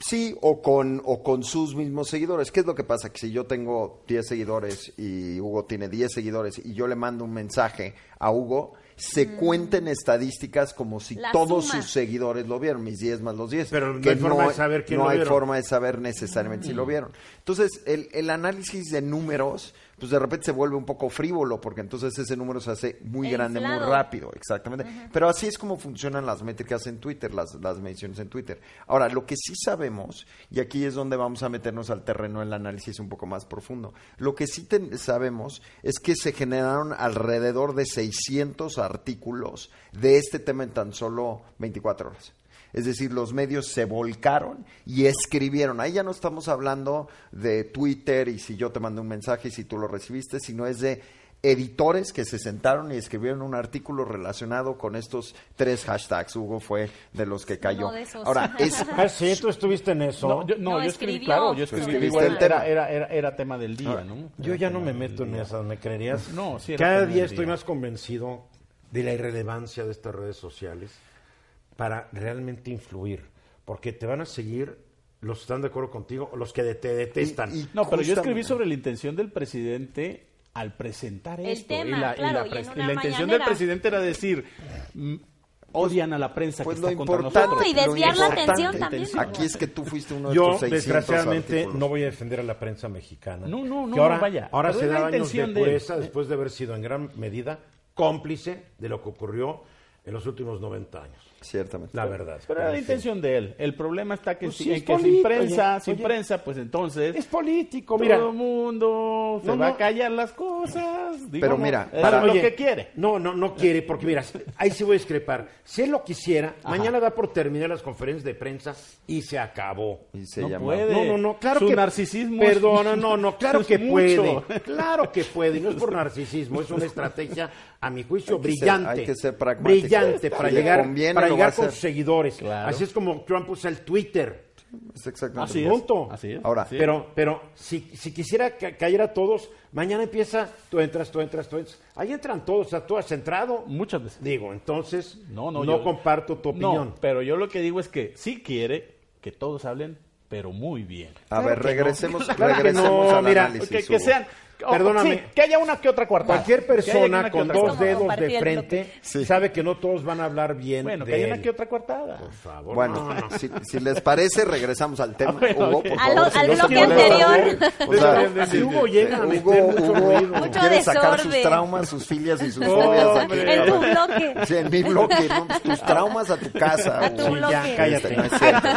D: Sí, o con, o con sus mismos seguidores. ¿Qué es lo que pasa? Que si yo tengo 10 seguidores y Hugo tiene 10 seguidores y yo le mando un mensaje a Hugo, se cuenten estadísticas como si
E: Mm. La
D: todos
E: suma.
D: sus seguidores lo vieron, mis 10 más los 10.
C: Pero no
D: que
C: hay forma de saber quién
D: no
C: lo
D: hay
C: vieron.
D: forma de saber necesariamente si lo vieron. Entonces, el, el análisis de números, pues de repente se vuelve un poco frívolo, porque entonces ese número se hace muy grande, muy rápido, exactamente. Pero así es como funcionan las métricas en Twitter, las, las mediciones en Twitter. Ahora, lo que sí sabemos, y aquí es donde vamos a meternos al terreno del análisis un poco más profundo, lo que sí ten- sabemos es que se generaron alrededor de 600 artículos de este tema en tan solo 24 horas. Es decir, los medios se volcaron y escribieron. Ahí ya no estamos hablando de Twitter y si yo te mandé un mensaje y si tú lo recibiste, sino es de editores que se sentaron y escribieron un artículo relacionado con estos tres hashtags. Hugo fue de los que cayó.
E: de esos.
D: Ahora, [LAUGHS] es,
C: Ah, sí, tú estuviste en eso.
F: No, yo, no,
E: No,
F: yo escribí, claro, yo escribí, igual,
D: el tema.
F: era, era, era, era tema del día, ¿no?
C: Yo
F: Era
C: ya no me meto en esas, ¿me creerías?
F: No, sí era
C: Cada día estoy más convencido de la irrelevancia de estas redes sociales para realmente influir, porque te van a seguir los que están de acuerdo contigo o los que te detestan.
D: Y- y-
F: No, pero yo escribí sobre la intención del presidente al presentar
E: El
F: esto.
E: tema,
F: y la, y
E: claro,
F: la
E: y una
F: y la intención
E: mañanera.
F: del presidente era decir, mm, odian a la prensa
D: pues
F: que está contra nosotros.
E: No, y desviar la atención también.
D: Aquí es que tú fuiste uno de
C: Yo,
D: estos 600
C: desgraciadamente,
D: artículos.
C: no voy a defender a la prensa mexicana.
F: No, no, no,
C: Que ahora,
F: no, vaya.
C: Ahora
F: Pero
C: se
F: la
C: da años de
F: intención de él.
C: pureza después de haber sido en gran medida cómplice de lo que ocurrió en los últimos 90 años.
D: Ciertamente.
C: La verdad.
F: Pero era la intención de él. El problema está que,
C: Pues
F: si-
C: es
F: que sin prensa,
C: oye,
F: sin
C: oye.
F: prensa, pues entonces
C: Es político,
F: todo
C: mira.
F: el mundo se
C: No,
F: va
C: no.
F: a callar las cosas.
D: Pero mira, para-
F: lo
C: Oye,
F: que quiere.
C: No, no, no quiere, porque mira, ahí sí voy a discrepar. Si él lo quisiera, mañana da por terminar las conferencias de prensa y se acabó.
D: Y se
F: No
D: llama-
F: puede.
C: No, no, no, claro
F: Su
C: que
F: narcisismo es-
C: Perdona, [LAUGHS] no, no, claro
F: es
C: que
F: mucho.
C: puede. Claro que puede, y no es por narcisismo, es una [LAUGHS] estrategia a mi juicio
D: Hay que ser-
C: brillante.
D: hay que ser pragmático.
C: Brillante para llegar
D: conviene,
C: para llegar con sus seguidores.
F: Claro.
C: Así es como Trump usa el Twitter.
D: Es exactamente
F: Así es.
C: Punto.
F: Así es.
D: Ahora,
F: es.
C: Pero, pero si, si quisiera ca- caer a todos, mañana empieza, tú entras, tú entras, tú entras. Ahí entran todos, o sea, tú has entrado.
F: Muchas veces.
C: Digo, entonces,
F: No,
C: no,
F: no, yo-
C: comparto tu opinión.
F: No, pero yo lo que digo es que sí quiere que todos hablen, pero muy bien.
D: A ver, regresemos, [LAUGHS]
C: Claro que
D: regresemos
C: no,
D: al
C: mira,
D: análisis.
F: Que, que sean. O-
C: Perdóname.
F: sí, que haya una que otra cuartada.
C: Cualquier persona con dos dedos de frente
D: Sí.
C: sabe que no todos van a hablar bien
F: Bueno,
C: de
F: que haya una
C: él.
F: que otra cuartada.
C: Por favor,
D: Bueno,
C: no, no.
D: si, si les parece, regresamos al tema.
F: Ah, bueno,
D: Hugo, por
E: Al-
D: favor, si
E: al
D: no
E: bloque anterior.
D: O sea,
C: Si Hugo llega a
D: Hugo,
C: mucho
D: Hugo
C: ruido.
E: Mucho
D: quiere sacar sus traumas, sus filias y sus
C: No,
D: fobias.
E: En tu bloque.
D: Sí, en mi bloque, ¿no? tus [LAUGHS] traumas a tu casa.
E: A tu
D: Hugo.
C: Sí, ya,
E: bloque.
C: cállate.
D: No es cierto.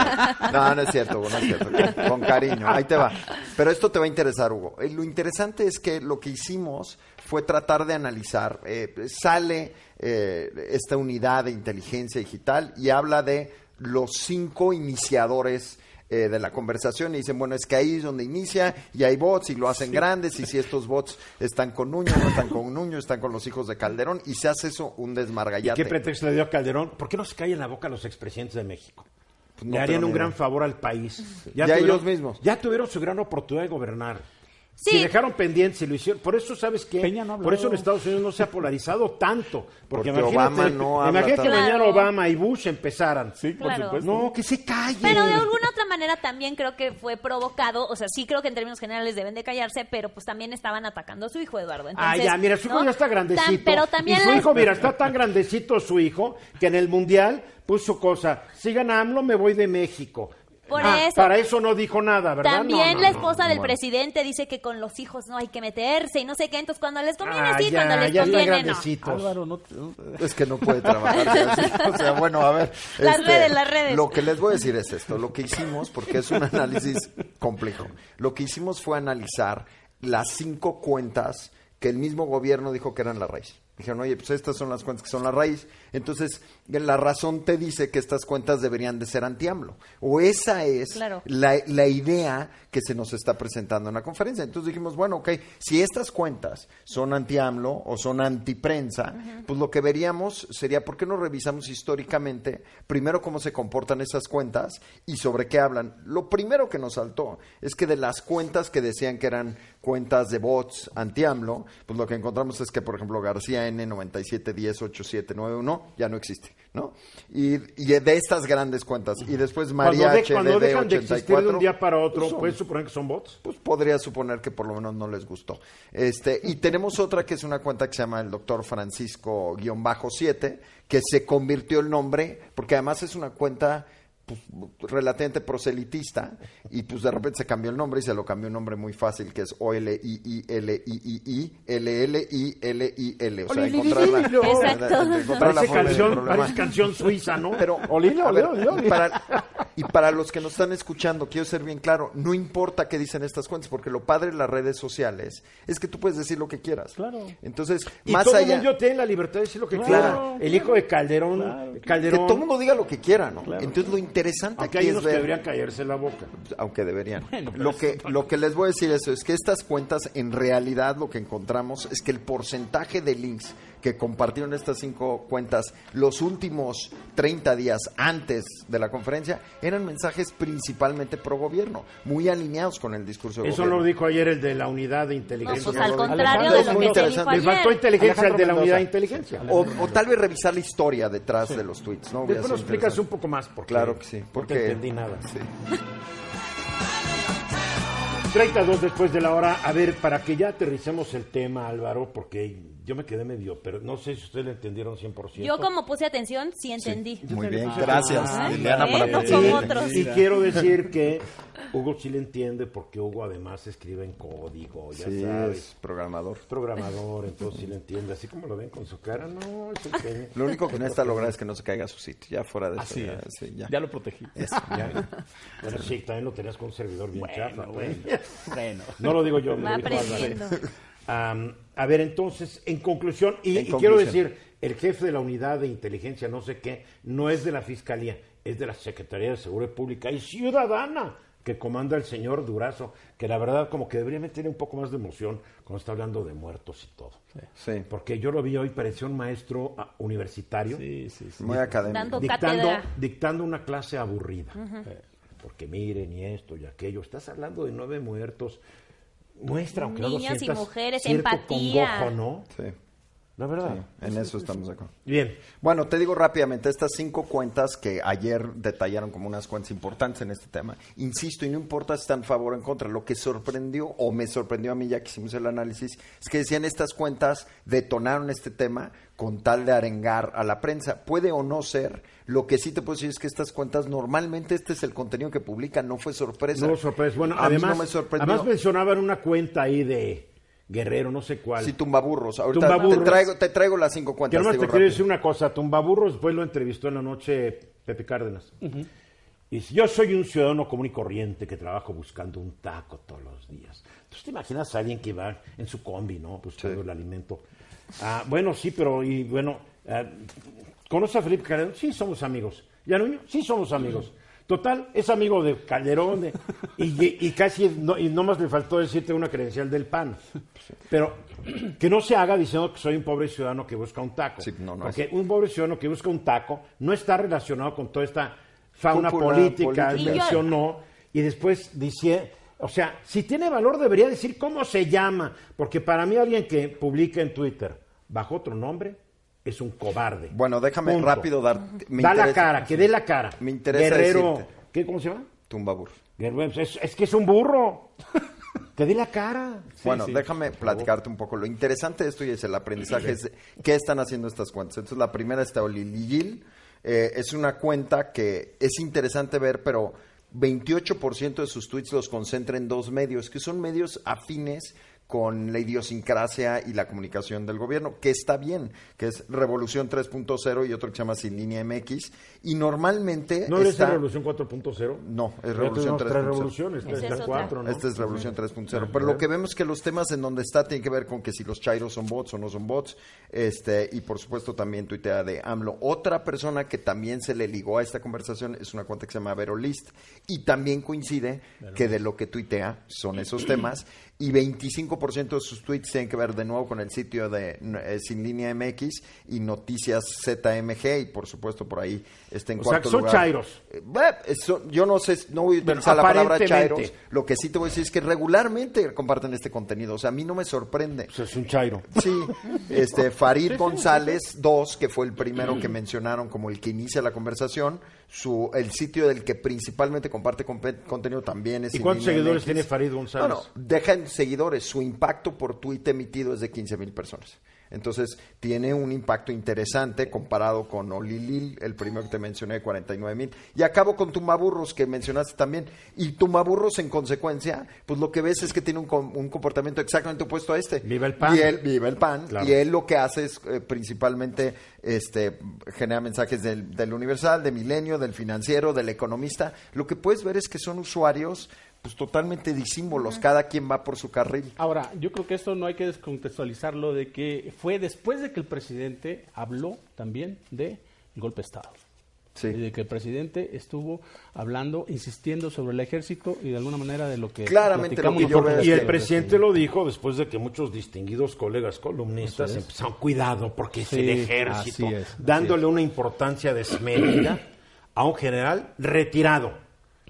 D: No, no es cierto, Hugo, no es cierto. Con, con cariño, ahí te va. Pero esto te va a interesar, Hugo. Eh, Lo interesante es que lo que hicimos fue tratar de analizar. eh, sale eh, esta unidad de inteligencia digital y habla de los cinco iniciadores eh, de la conversación y dicen, bueno, es que ahí es donde inicia y hay bots y lo hacen grandes y si estos bots están con Nuño, no están con Nuño, están con los hijos de Calderón y se hace eso un desmargallate.
C: ¿Qué pretexto le dio Calderón? ¿Por qué no se callan la boca los expresidentes de México?
D: Pues no
C: le harían un gran favor al país.
D: Ya
C: tuvieron-
D: ellos mismos.
C: Ya tuvieron su gran oportunidad de gobernar.
E: Sí.
C: Si dejaron pendientes y lo hicieron. Por eso, ¿sabes qué?
F: Peña no
C: Por eso en. Estados Unidos no se ha polarizado tanto. Porque,
D: Obama no habla
C: imagínate que mañana. Obama y Bush empezaran.
F: Sí, por
E: Claro.
F: supuesto.
C: No, que se callen.
E: Pero de alguna otra manera también creo que fue provocado, o sea, sí creo que en términos generales deben de callarse, pero pues también estaban atacando a su hijo Eduardo.
C: Ah,
E: Entonces,
C: ya, mira, su hijo
E: ¿no?
C: ya está grandecito.
E: Tam- pero también
C: y su
E: las-
C: hijo, mira, está tan grandecito su hijo que en el Mundial puso cosa. Si gana AMLO, me voy de México.
E: Por
C: Ah,
E: eso.
C: Para eso no dijo nada, ¿verdad?
E: También
C: No, no,
E: la
C: no.
E: esposa del
D: bueno.
E: presidente dice que con los hijos no hay que meterse y no sé qué. Entonces, cuando les conviene,
C: Ah,
E: sí,
C: ya,
E: cuando les
C: ya
E: conviene, no.
C: grandecitos.
F: Álvaro, no, no-
D: Es que no puede trabajar. O sea, bueno, a ver. [LAUGHS] este,
E: Las redes, las redes.
D: Lo que les voy a decir es esto. Lo que hicimos, porque es un análisis complejo, lo que hicimos fue analizar las cinco cuentas que el mismo gobierno dijo que eran la raíz. Dijeron, oye, pues estas son las cuentas que son la raíz. Entonces, la razón te dice que estas cuentas deberían de ser anti-AMLO. O esa es
E: Claro.
D: la, la idea que se nos está presentando en la conferencia. Entonces dijimos, bueno, ok, si estas cuentas son anti-AMLO o son anti-prensa, pues lo que veríamos sería, ¿por qué no revisamos históricamente primero cómo se comportan esas cuentas y sobre qué hablan? Lo primero que nos saltó es que de las cuentas que decían que eran cuentas de bots anti-AMLO, pues lo que encontramos es que, por ejemplo, García N97108791 ya no existe, ¿no? Y, y de estas grandes cuentas. Y después María
C: Cuando, de- cuando dejan de existir de un
D: HDD84,
C: día para otro,
D: pues son-
C: ¿puedes suponer que son bots?
D: pues podría suponer que por lo menos no les gustó. Este, y tenemos otra que es una cuenta que se llama el doctor Francisco-7, que se convirtió el nombre, porque además es una cuenta pues, relativamente proselitista, y pues de repente se cambió el nombre y se lo cambió un nombre muy fácil, que es. O sea, encontrar la,
E: Exacto.
D: encontrar la
C: Parece
D: forma del
C: canción,
D: programa.
C: parece canción suiza, ¿no?
D: Pero,
C: Olile,
D: a ver,
C: olile, olile.
D: y para, y para los que nos están escuchando, quiero ser bien claro, no importa qué dicen estas cuentas, porque lo padre de las redes sociales es que tú puedes decir lo que quieras.
F: Claro.
D: Entonces, más
C: todo el
D: allá,
C: mundo tiene la libertad de decir lo que quiera. El hijo de Calderón,
D: que
C: Calderón,
D: todo el mundo diga lo que quiera, ¿no? Entonces, lo interesante
C: aunque
D: aquí
C: hay
D: es
C: unos que
D: ver...
C: deberían callarse la boca.
D: aunque deberían. [LAUGHS]
F: Bueno,
D: lo, que, lo que les voy a decir eso es que estas cuentas, en realidad, lo que encontramos es que el porcentaje de links que compartieron estas cinco cuentas los últimos 30 días antes de la conferencia eran mensajes principalmente pro gobierno, muy alineados con el discurso de
C: Eso
D: gobierno.
C: lo dijo ayer el de la unidad de
E: No,
C: inteligencia.
E: pues
D: no
E: al
D: lo-
E: contrario
D: Alejandro,
E: de
D: es
E: lo
D: muy
E: que se dijo
D: interesante.
C: Le faltó
E: ayer.
C: inteligencia al de la
F: Alejandro
C: unidad de inteligencia.
D: O, o tal vez revisar la historia detrás de los tweets, ¿no?
C: Después
D: sido
C: explicas un poco más. Porque
D: Claro que sí,
C: No
D: porque-
C: te entendí nada.
D: Sí.
C: 32 después de la hora. A ver, para que ya aterricemos el tema, Álvaro, porque yo me quedé medio, pero no sé si ustedes lo entendieron 100%.
E: Yo como puse atención, sí entendí.
D: Muy bien, gracias, Liliana,
E: bueno,
D: aportar.
E: como
C: Y-
E: otros.
C: Y quiero decir que Hugo sí le entiende porque Hugo además escribe en código, ya
D: Sí,
C: sabes.
D: es programador.
C: Es programador, entonces sí le entiende. Así como lo ven con su cara, no, es el genio.
D: Lo único que necesita lograr es que no se caiga a su sitio. Ya fuera de eso.
F: Así
D: ya,
F: es.
D: sí, ya.
F: Ya lo protegí.
C: Ya. [LAUGHS] Bueno, sí, también lo tenías con un servidor bien chafa. pues. [LAUGHS]
F: Bueno.
C: No lo digo yo, me
E: Va aprendiendo.
C: A ver, entonces, en conclusión, y,
D: En
C: y quiero decir, el jefe de la unidad de inteligencia, no sé qué, no es de la Fiscalía, es de la Secretaría de Seguridad Pública y Ciudadana, que comanda el señor Durazo, que la verdad como que debería meter un poco más de emoción cuando está hablando de muertos y todo.
D: Sí,
C: Porque yo lo vi hoy, parecía un maestro ah, universitario
F: Sí, sí, sí.
D: muy académico.
E: Dando
C: dictando, una clase aburrida. Eh, Porque miren y esto y aquello. Estás hablando de nueve muertos. Muestra, aunque
E: Niños y mujeres,
C: cierto
E: empatía.
C: congojo, ¿no?
D: Sí,
C: La verdad.
D: en eso estamos acuerdo.
C: Bien.
D: Bueno, te digo rápidamente, estas cinco cuentas que ayer detallaron como unas cuentas importantes en este tema, insisto, y no importa si están a favor o en contra, lo que sorprendió o me sorprendió a mí ya que hicimos el análisis, es que decían estas cuentas detonaron este tema con tal de arengar a la prensa. Puede o no ser, lo que sí te puedo decir es que estas cuentas normalmente este es el contenido que publican, no fue sorpresa.
C: No sorpresa. Bueno,
D: A mí
C: además,
D: no me sorprendió.
C: además mencionaban una cuenta ahí de Guerrero, no sé cuál.
D: Sí, tumbaburros. Ahorita
C: Tumbaburros.
D: Te, traigo, te traigo las cinco cuentas. digo
C: te quiero
D: rápido.
C: decir una cosa. Tumbaburros después lo entrevistó en la noche Pepe Cárdenas. Y dice, yo soy un ciudadano común y corriente que trabajo buscando un taco todos los días. Entonces te imaginas a alguien que va en su combi, ¿no? Buscando
D: Sí.
C: el alimento. Ah, bueno, sí, pero, y bueno, ah, ¿conoce a Felipe Calderón? Sí, somos amigos. ¿Y a Nuño? Sí, somos amigos. Total, es amigo de Calderón de- y, y casi, no, y nomás le faltó decirte una credencial del PAN. Pero [CLEARS THROAT] que no se haga diciendo que soy un pobre ciudadano que busca un taco.
D: Sí, no, no
C: Porque un pobre ciudadano que busca un taco no está relacionado con toda esta fauna
D: Cúpula
C: política,
D: política.
C: mencionó, y después dice, o sea, si tiene valor debería decir cómo se llama, porque para mí alguien que publica en Twitter bajo otro nombre es un cobarde.
D: Bueno, déjame
C: Punto.
D: rápido dar. me
C: da la cara, que dé la cara.
D: Me interesa
C: Guerrero,
D: decirte.
C: ¿qué, ¿cómo se llama?
D: Tumbaburros.
C: Guerrero, es, es que es un burro. que dé la cara.
D: bueno, déjame platicarte un poco. Lo interesante de esto y es el aprendizaje es qué están haciendo estas cuentas. Entonces, la primera está Oliliyil. Eh, es una cuenta que es interesante ver, pero 28% de sus tweets los concentra en dos medios, que son medios afines con la idiosincrasia y la comunicación del gobierno, que está bien, que es Revolución 3.0 y otro que se llama Sin Línea MX. Y normalmente
C: ¿No es. Revolución 4.0?
D: No, es Revolución
C: tuvimos tres
D: 3.0.
C: revoluciones,
E: es otra.
C: cuatro, ¿no?
D: Esta es Revolución 3.0. Pero lo que vemos es que los temas en donde está tienen que ver con que si los chairos son bots o no son bots. Este, y por supuesto también tuitea de AMLO. Otra persona que también se le ligó a esta conversación es una cuenta que se llama Verolist. Y también coincide que de lo que tuitea son esos temas. Y 25% de sus tweets tienen que ver de nuevo con el sitio de eh, Sin Línea MX y Noticias ZMG y por supuesto por ahí está en
C: O sea,
D: cuarto
C: que son
D: lugar.
C: chairos.
D: Eh, bueno, eso- yo no sé, no voy a utilizar la palabra chairos. Lo que sí te voy a decir es que regularmente comparten este contenido. O sea, a mí no me sorprende.
C: Pues es un chairo.
D: Sí, este [LAUGHS] Farid González 2, que fue el primero que mencionaron como el que inicia la conversación, su el sitio del que principalmente comparte contenido también es
C: ¿Y cuántos seguidores tiene Farid González?
D: No, no, deja en seguidores, su impacto por tweet emitido es de 15 mil personas. Entonces, tiene un impacto interesante comparado con Olilil, el primero que te mencioné, de 49 mil. Y acabo con Tumaburros, que mencionaste también. Y Tumaburros, en consecuencia, pues lo que ves es que tiene un, com- un comportamiento exactamente opuesto a este.
C: Viva el pan.
D: Y él, viva el pan.
C: Claro.
D: Y él lo que hace es eh, principalmente este, genera mensajes del, del Universal, de Milenio, del Financiero, del Economista. Lo que puedes ver es que son usuarios pues totalmente disímbolos, cada quien va por su carril.
F: Ahora, yo creo que esto no hay que descontextualizarlo de que fue después de que el presidente habló también de golpe de Estado.
D: Sí.
F: Y de que el presidente estuvo hablando, insistiendo sobre el ejército y de alguna manera de lo que
D: Claramente lo que yo veo
C: Y el presidente lo dijo después de que muchos distinguidos colegas columnistas empezaron, cuidado porque es el ejército,
F: es,
C: dándole una importancia desmedida a un general retirado,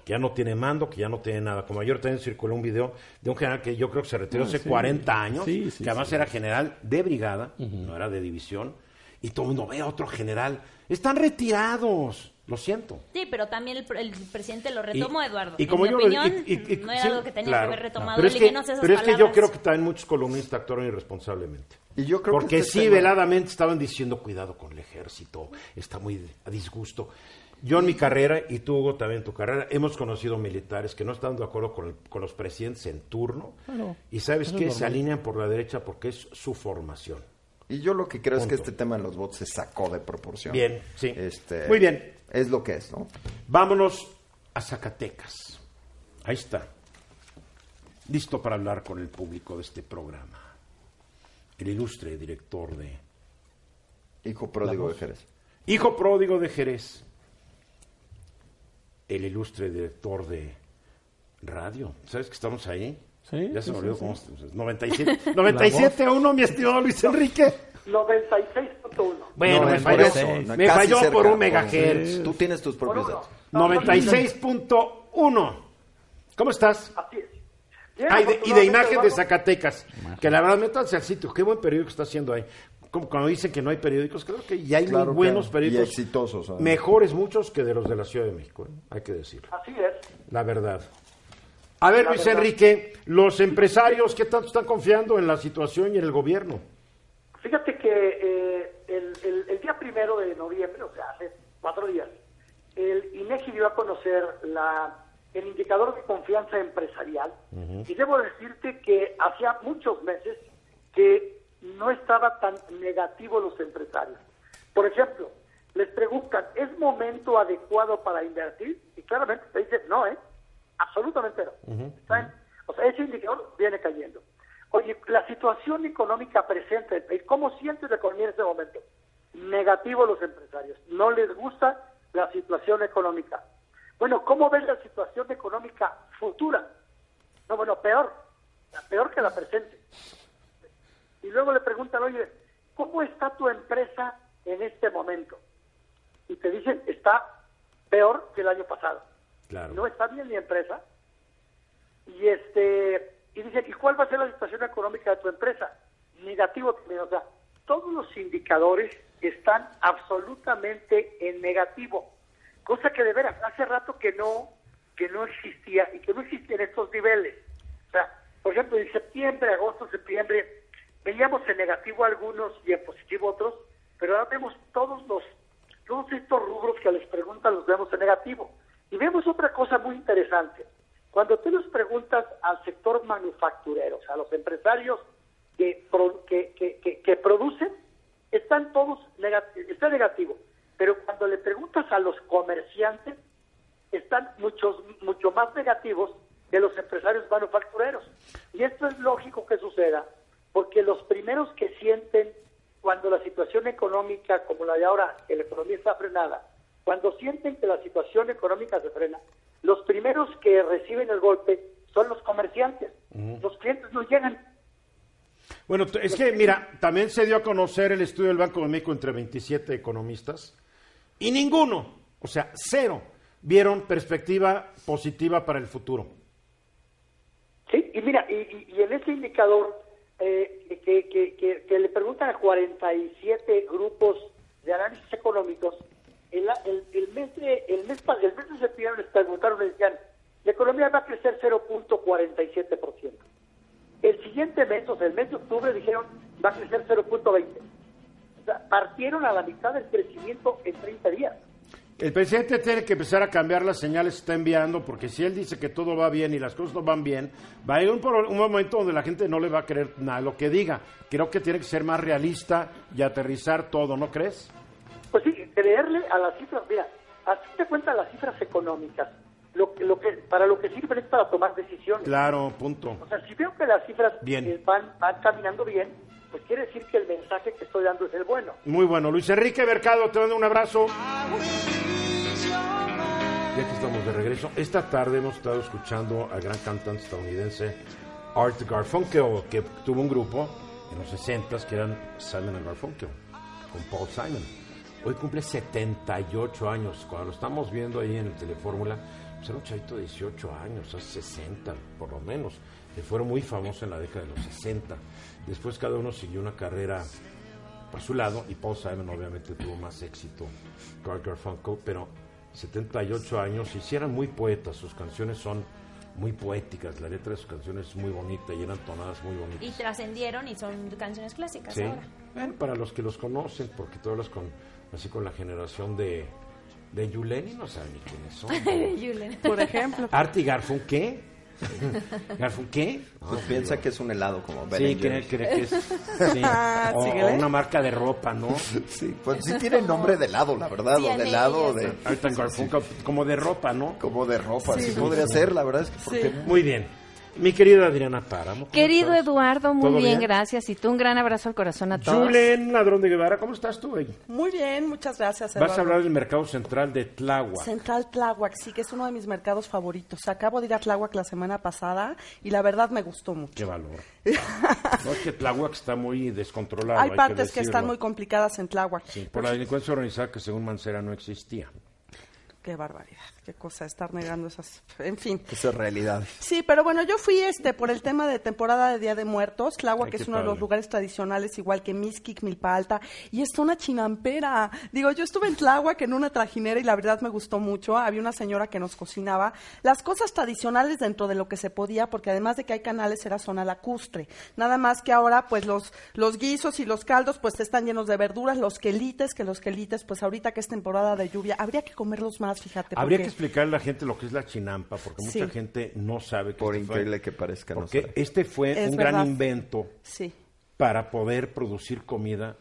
C: que ya no tiene mando, que ya no tiene nada. Como ayer también circuló un video de un general que yo creo que se retiró hace 40 años,
F: Sí, sí,
C: que además
F: sí.
C: era general de brigada, no era de división, y todo el mundo ve a otro general. Están retirados, lo siento.
E: Sí, pero también el, el presidente lo retomó,
C: Y-
E: Eduardo.
C: Y
E: En
C: como
E: mi
C: yo
E: opinión,
C: y- y- y-
E: no era
C: sí,
E: algo que tenía
C: claro,
E: que haber retomado
C: Pero es que,
E: que esas
C: pero es que yo creo que también muchos columnistas actuaron irresponsablemente.
D: Y yo creo que
C: Porque
D: este
C: sí,
D: tema-
C: veladamente estaban diciendo cuidado con el ejército, está muy a disgusto. Yo en mi carrera, y tú Hugo también en tu carrera, hemos conocido militares que no están de acuerdo con, el- con los presidentes en turno
F: Claro,
C: y sabes que se alinean por la derecha porque es su formación.
D: Y yo lo que creo es que este tema de los votos se sacó de proporción.
C: Bien, sí.
D: Este,
C: Muy bien.
D: Es lo que es, ¿no?
C: Vámonos a Zacatecas. Ahí está. Listo para hablar con el público de este programa. El ilustre director de
D: Hijo pródigo de Jerez.
C: Hijo pródigo de Jerez. El ilustre director de radio. ¿Sabes que estamos ahí?
F: Sí,
C: Ya se
F: sí,
C: me olvidó
F: sí,
C: cómo
F: sí.
C: es. 97, 97 a 1, mi estimado Luis Enrique.
H: 96.1.
C: Bueno,
D: No,
C: me falló,
D: no,
C: me falló
D: cerca,
C: por un megahertz.
D: Tú tienes tus propios datos.
H: No,
C: 96.1. ¿Cómo estás?
H: Así es. Bien,
C: Ah, y de, y de
H: afortunadamente,
C: imagen de Zacatecas. Que la verdad, métanse al sitio. Qué buen periódico está haciendo ahí. Como cuando dicen que no hay periódicos, creo que ya hay
D: Claro
C: muy buenos periódicos.
D: Y exitosos.
C: Mejores muchos que de los de la Ciudad de México, ¿eh? hay que decirlo.
H: Así es.
C: La verdad. A ver,
H: La
C: Luis
H: verdad.
C: Enrique, los empresarios, ¿qué tanto están confiando en la situación y en el gobierno?
H: Fíjate que eh, el, el- el día primero de noviembre, o sea, hace cuatro días, el INEGI dio a conocer la, el indicador de confianza empresarial y debo decirte que hacía muchos meses que no estaba tan negativo los empresarios. Por ejemplo, les preguntan, ¿es momento adecuado para invertir? Y claramente te dicen, no, ¿eh? Absolutamente no. O sea, ese indicador viene cayendo. Oye, la situación económica presente del país, ¿cómo sientes la economía en este momento? Negativo los empresarios. No les gusta la situación económica. Bueno, ¿cómo ves la situación económica futura? No, bueno, peor. Peor que la presente. Y luego le preguntan, oye, ¿cómo está tu empresa en este momento? Y te dicen, está peor que el año pasado.
C: Claro.
H: No está bien mi empresa. Y este y dicen, ¿y cuál va a ser la situación económica de tu empresa? Negativo también, o sea, todos los indicadores están absolutamente en negativo. Cosa que de veras, hace rato que no que no existía y que no existían estos niveles. O sea, por ejemplo, en septiembre, agosto, septiembre, veíamos en negativo algunos y en positivo otros, pero ahora vemos todos los todos estos rubros que les preguntan los vemos en negativo. Y vemos otra cosa muy interesante. Cuando tú les preguntas al sector manufacturero, a los empresarios que, que, que, que- producen, están todos negativos, está negativo. Pero cuando le preguntas a los comerciantes, están muchos, mucho más negativos que los empresarios manufactureros. Y esto es lógico que suceda, porque los primeros que sienten cuando la situación económica, como la de ahora, que la economía está frenada, cuando sienten que la situación económica se frena, los primeros que reciben el golpe son los comerciantes. Los clientes no llegan.
C: Bueno, es que, mira, también se dio a conocer el estudio del Banco de México entre 27 economistas y ninguno, o sea, cero, vieron perspectiva positiva para el futuro.
H: Sí, y mira, y, y- y en ese indicador eh, que, que- que- le preguntan a 47 grupos de análisis económicos, el, el- mes de el mes, el mes de septiembre les preguntaron, les decían, la economía va a crecer 0.47%. El siguiente mes, o sea, el mes de octubre, dijeron, va a crecer 0.20%. O sea, partieron a la mitad del crecimiento en 30 días.
C: El presidente tiene que empezar a cambiar las señales que está enviando, porque si él dice que todo va bien y las cosas no van bien, va a ir un, un momento donde la gente no le va a creer nada lo que diga. Creo que tiene que ser más realista y aterrizar todo, ¿no crees?
H: Pues sí, creerle a las cifras, mira, así te cuenta las cifras económicas. Lo, que- lo que, para lo que sirven es para tomar decisiones.
C: Claro, punto.
H: O sea, si veo que las cifras
C: Bien.
H: eh, van, van caminando bien, pues quiere decir que el mensaje que estoy dando es el bueno.
C: Muy bueno. Luis Enrique Mercado, te mando un abrazo. Ya que estamos de regreso, esta tarde hemos estado escuchando al gran cantante estadounidense Art Garfunkel, que tuvo un grupo en los 60 que eran Simon and Garfunkel, con Paul Simon. Hoy cumple 78 años. Cuando lo estamos viendo ahí en el Telefórmula, pues era un chavito de 18 años, hace 60 por lo menos. Que fueron muy famosos en la década de los 60. Después cada uno siguió una carrera por su lado y Paul Simon obviamente tuvo más éxito que Garfunkel, pero 78 años y sí eran muy poetas, sus canciones son muy poéticas, la letra de sus canciones es muy bonita y eran tonadas muy
E: Y
C: bonitas.
E: trascendieron y son canciones clásicas
C: Sí.
E: ahora.
C: Bueno, para los que los conocen, porque tú hablas con, así con la generación de, de Yuleni, no saben ni quiénes son. [LAUGHS]
E: Yulen.
I: Por ejemplo.
C: Art y Garfunkel, ¿qué? [LAUGHS] ¿Garfunkel?
D: Pues piensa que es un helado como Ben
C: Sí, cree, cree que es sí. [LAUGHS] o,
I: síguele.
C: o una marca de ropa, ¿no? [LAUGHS]
D: Sí, pues sí tiene nombre de helado, la verdad, o de helado, de,
C: Garfunkel, como de ropa, ¿no?
D: como de ropa, sí,
I: Sí.
D: podría ser, la verdad es que porque
C: Muy bien. Mi querida Adriana Páramo. ¿cómo
J: Querido
C: estás?
J: Eduardo, muy
C: ¿Todo
J: bien, gracias. Y tú un gran abrazo al corazón a todos.
C: Julen Ladrón de Guevara, ¿cómo estás tú? ahí?
I: Muy bien, muchas gracias.
C: Vas a
I: Eduardo.
C: hablar del mercado central de Tláhuac.
I: Central Tláhuac, sí, que es uno de mis mercados favoritos. Acabo de ir a Tláhuac la semana pasada y la verdad me gustó mucho.
C: Qué valor. [LAUGHS] No es que Tláhuac está muy descontrolado.
I: Hay
C: que
I: partes que, están
C: decirlo.
I: muy complicadas en Tláhuac.
C: Sí, por la delincuencia organizada que según Mancera no existía.
I: Qué barbaridad, qué cosa estar negando esas. En fin.
D: esas realidades.
I: Sí, pero bueno, yo fui este por el tema de temporada de Día de Muertos. Tláhuac
C: qué
I: es uno de los lugares tradicionales, igual que Mixquic, Milpa Alta, y es una chinampera. Digo, yo estuve en Tláhuac en una trajinera y la verdad me gustó mucho. Había una señora que nos cocinaba las cosas tradicionales dentro de lo que se podía, porque además de que hay canales era zona lacustre. Nada más que ahora, pues los los guisos y los caldos, pues están llenos de verduras, los quelites, que los quelites, pues ahorita que es temporada de lluvia, habría que comerlos más, fíjate.
C: Habría que explicarle a la gente lo que es la chinampa, porque
I: Sí.
C: mucha gente no sabe que
D: Por
C: este fue-
D: increíble que parezca, no
C: Porque
D: sabe.
C: este fue
I: Es
C: un
I: verdad.
C: gran invento
I: Sí.
C: para poder producir comida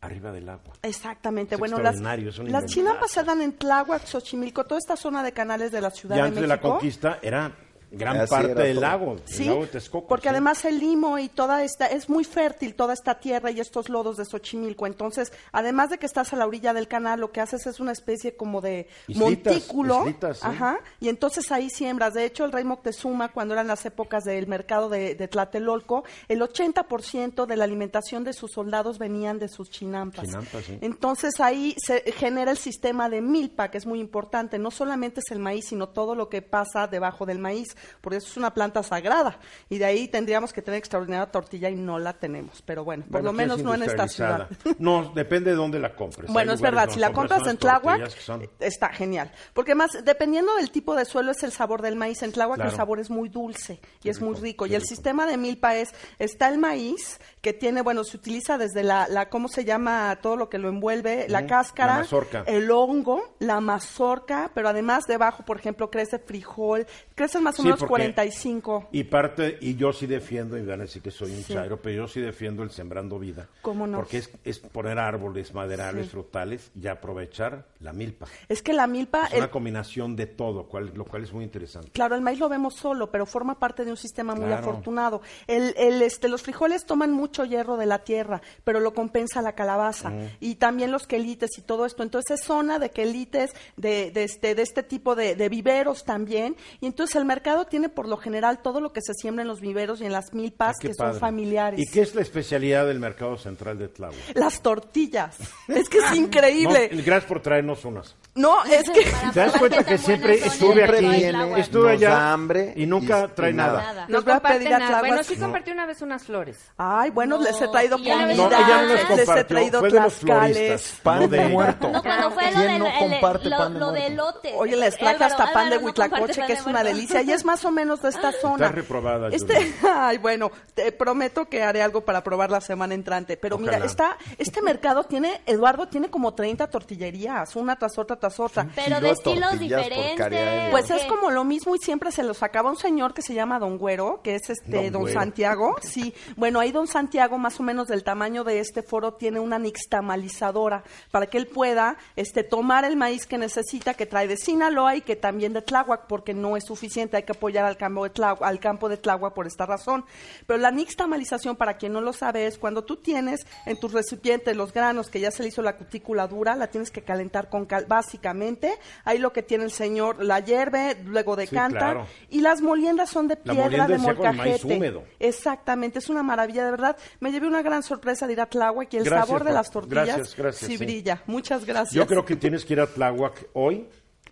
C: arriba del agua.
I: Exactamente.
C: Es
I: bueno, las, las chinampas se dan en Tláhuac, Xochimilco, toda esta zona de canales de la Ciudad de
C: antes de la conquista era gran
D: Así
C: parte del
D: todo.
C: lago,
I: Sí,
C: el lago de Texcoco.
I: porque
C: sí.
I: además el limo y toda esta, es muy fértil toda esta tierra y estos lodos de Xochimilco. Entonces, además de que estás a la orilla del canal, lo que haces es una especie como de
C: Islitas,
I: montículo.
C: islitas, sí.
I: Ajá, y entonces ahí siembras. De hecho, el rey Moctezuma, cuando eran las épocas del mercado de, de Tlatelolco, el 80% de la alimentación de sus soldados venían de sus chinampas.
C: Chinampas, sí.
I: Entonces ahí se genera el sistema de milpa, que es muy importante. No solamente es el maíz, sino todo lo que pasa debajo del maíz, porque eso es una planta sagrada. Y de ahí tendríamos que tener extraordinaria tortilla y no la tenemos. Pero bueno, por
C: Bueno,
I: lo menos no en esta ciudad.
C: No, depende de dónde la compres. [LAUGHS]
I: Bueno,
C: Hay
I: es verdad, si la compras en Tláhuac,
C: son-
I: está genial. Porque más, dependiendo del tipo de suelo, es el sabor del maíz. En Tláhuac
C: Claro.
I: el sabor es muy dulce y
C: Qué
I: es muy
C: rico,
I: Y el
C: rico.
I: sistema de milpa es, está el maíz, que tiene, bueno, se utiliza desde la, la ¿cómo se llama? Todo lo que lo envuelve, la cáscara,
C: la mazorca.
I: el hongo, la mazorca, pero además debajo, por ejemplo, crece frijol, crecen más o
C: Sí,
I: menos
C: porque-
I: 45.
C: Y parte, y yo sí defiendo, y van a decir que soy un
I: Sí.
C: chairo, pero yo sí defiendo el sembrando vida.
I: ¿Cómo no?
C: Porque es, es poner árboles, maderables,
I: Sí.
C: frutales y aprovechar la milpa.
I: Es que la milpa,
C: Es una
I: el-
C: combinación de todo, cual- lo cual es muy interesante.
I: Claro, el maíz lo vemos solo, pero forma parte de un sistema muy
C: Claro.
I: afortunado. El, el, este, los frijoles toman mucha mucho hierro de la tierra, pero lo compensa la calabaza. Y también los quelites y todo esto. Entonces es zona de quelites, de, de este, de este tipo de, de viveros también. Y entonces el mercado tiene por lo general todo lo que se siembra en los viveros y en las milpas
C: Ah,
I: que
C: padre.
I: son familiares.
C: ¿Y qué es la especialidad del mercado central de Tláhuac?
I: Las tortillas. [LAUGHS] Es que es increíble.
C: No, gracias por traernos unas.
I: No, [LAUGHS] es que...
C: ¿Te das cuenta que siempre estuve
D: Siempre
C: aquí,
D: viene,
C: estuve allá
D: hambre
C: y nunca
D: y-
C: trae
D: y
C: nada?
E: Nada.
I: Nos va a pedir a
J: nada. Bueno, sí
C: No.
J: compartí una vez unas flores.
I: Ay, bueno,
E: No,
I: les he traído comida.
C: No, ella no les
I: les he traído
C: fue
I: tlaxcales.
D: Pan
C: no
D: de muerto.
E: No, cuando fue lo
D: ¿Quién
E: del
D: no
E: el- lo,
D: pan de
E: lo de elote.
I: Oye, les traje hasta pan de huitlacoche, que es una delicia, y es más o menos de esta zona.
C: Estás reprobada,
I: Este, [LAUGHS] ay, bueno, te prometo que haré algo para probar la semana entrante. Pero mira, está, este mercado tiene, Eduardo, tiene como 30 tortillerías, una tras otra tras otra.
E: Pero de estilos diferentes.
I: Pues
E: ¿o
I: es como lo mismo y siempre se lo sacaba un señor que se llama Don Güero, que es este
C: Don.
I: Santiago. Sí, bueno, ahí Don Santiago, más o menos del tamaño de este foro, tiene una nixtamalizadora para que él pueda este tomar el maíz que necesita, que trae de Sinaloa y que también de Tláhuac, porque no es suficiente, hay que apoyar al campo de Tláhuac, al campo de Tláhuac por esta razón. Pero la nixtamalización, para quien no lo sabe, es cuando tú tienes en tus recipientes los granos que ya se le hizo la cutícula dura, la tienes que calentar con cal, básicamente. Ahí lo que tiene el señor, la hierve, luego decanta.
C: claro.
I: Y las moliendas son de piedra de
C: ya con
I: molcajete.
C: húmedo.
I: Exactamente, es una maravilla, de verdad. Me llevé una gran sorpresa de ir a Tláhuac y el
C: Gracias,
I: sabor de las tortillas
C: Gracias, gracias,
I: sí,
C: sí.
I: brilla. Muchas gracias.
C: Yo creo que tienes que ir a Tláhuac hoy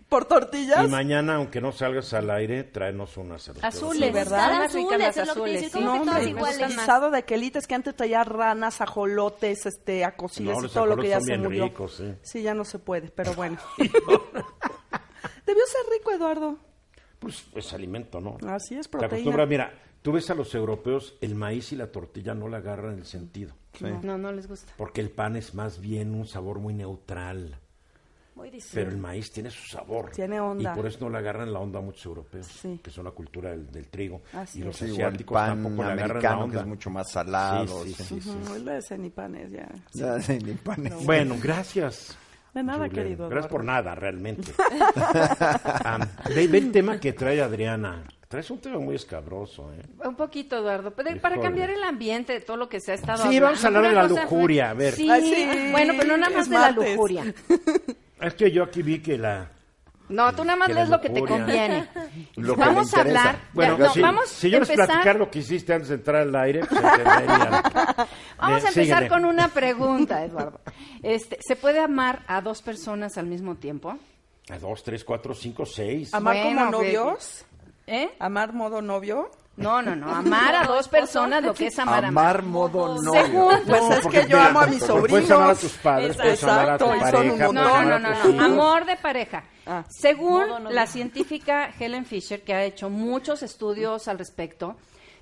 I: ¿Por tortillas?
C: y mañana, aunque no salgas al aire, tráenos unas. los
J: Azules.
I: ¿verdad?
E: Azules,
J: las
E: es lo que te
J: azules.
E: dice,
J: sí.
E: ¿cómo que
I: No, hombre,
E: iguales?
I: pues, guisado de quelites que antes traía ranas, ajolotes, este, acosiles
C: No,
I: y todo lo que ya se murió.
C: ricos, sí.
I: ya no se puede, pero bueno. [LAUGHS] [LAUGHS] Debió ser rico, Eduardo.
C: Pues es alimento, ¿no?
I: Así es,
C: Te
I: proteína.
C: acostumbras, mira, tú ves a los europeos, el maíz y la tortilla no le agarran el sentido.
J: No, no les gusta.
C: Porque el pan es más bien un sabor muy neutral.
E: Muy distinto.
C: Pero el maíz tiene su sabor.
I: Tiene onda.
C: Y por eso no le agarran la onda a muchos europeos,
I: Sí.
C: que son la cultura del, del trigo.
I: Así
C: y los
D: Sí,
C: asiáticos
D: pan
C: tampoco le agarran la onda.
D: que es mucho más salado.
C: Sí, sí, sí,
I: lo de cenipanes, ya.
D: Ya, sí, ni panes.
C: Bueno, gracias.
I: De nada,
C: Julián.
I: querido
C: Gracias
I: Eduardo.
C: por nada, realmente. Am, [LAUGHS] ve, ve el tema que trae Adriana. Traes un tema muy escabroso, ¿eh?
J: Un poquito, Eduardo. Pero para cambiar el ambiente de todo lo que se ha estado
C: Sí, vamos a hablar de la lujuria, a ver.
J: Sí, bueno, pero no nada
I: es
J: más de la lujuria. [LAUGHS]
C: Es que yo aquí vi que la...
J: No, tú nada más lees lo que te conviene. [LAUGHS]
D: Lo que
J: vamos a hablar.
C: Bueno,
J: ya, no,
C: si,
J: vamos
C: si yo les
J: empezar,
C: platicar lo que hiciste antes de entrar al aire, pues entenderían. [LAUGHS]
J: Vamos
C: Eh,
J: a empezar con una pregunta, Eduardo. Este, ¿Se puede amar a dos personas al mismo tiempo?
C: A dos, tres, cuatro, cinco, seis.
I: ¿Amar
J: Bueno,
I: como
J: que-
I: novios?
J: ¿Eh?
I: ¿Amar modo novio?
J: No, no, no. Amar a dos personas, lo que es amar a
D: Amar modo novio.
J: Según-
I: Pues
C: No,
I: es que yo
C: mira,
I: amo a mis
C: porque Puedes amar a
I: sobrinos.
C: tus padres,
E: Exacto.
C: puedes amar a tu
I: y son un
J: No, no, no, no. Amor de pareja.
I: Ah.
J: Según
E: Modo novio.
J: la científica Helen Fisher, que ha hecho muchos estudios al respecto,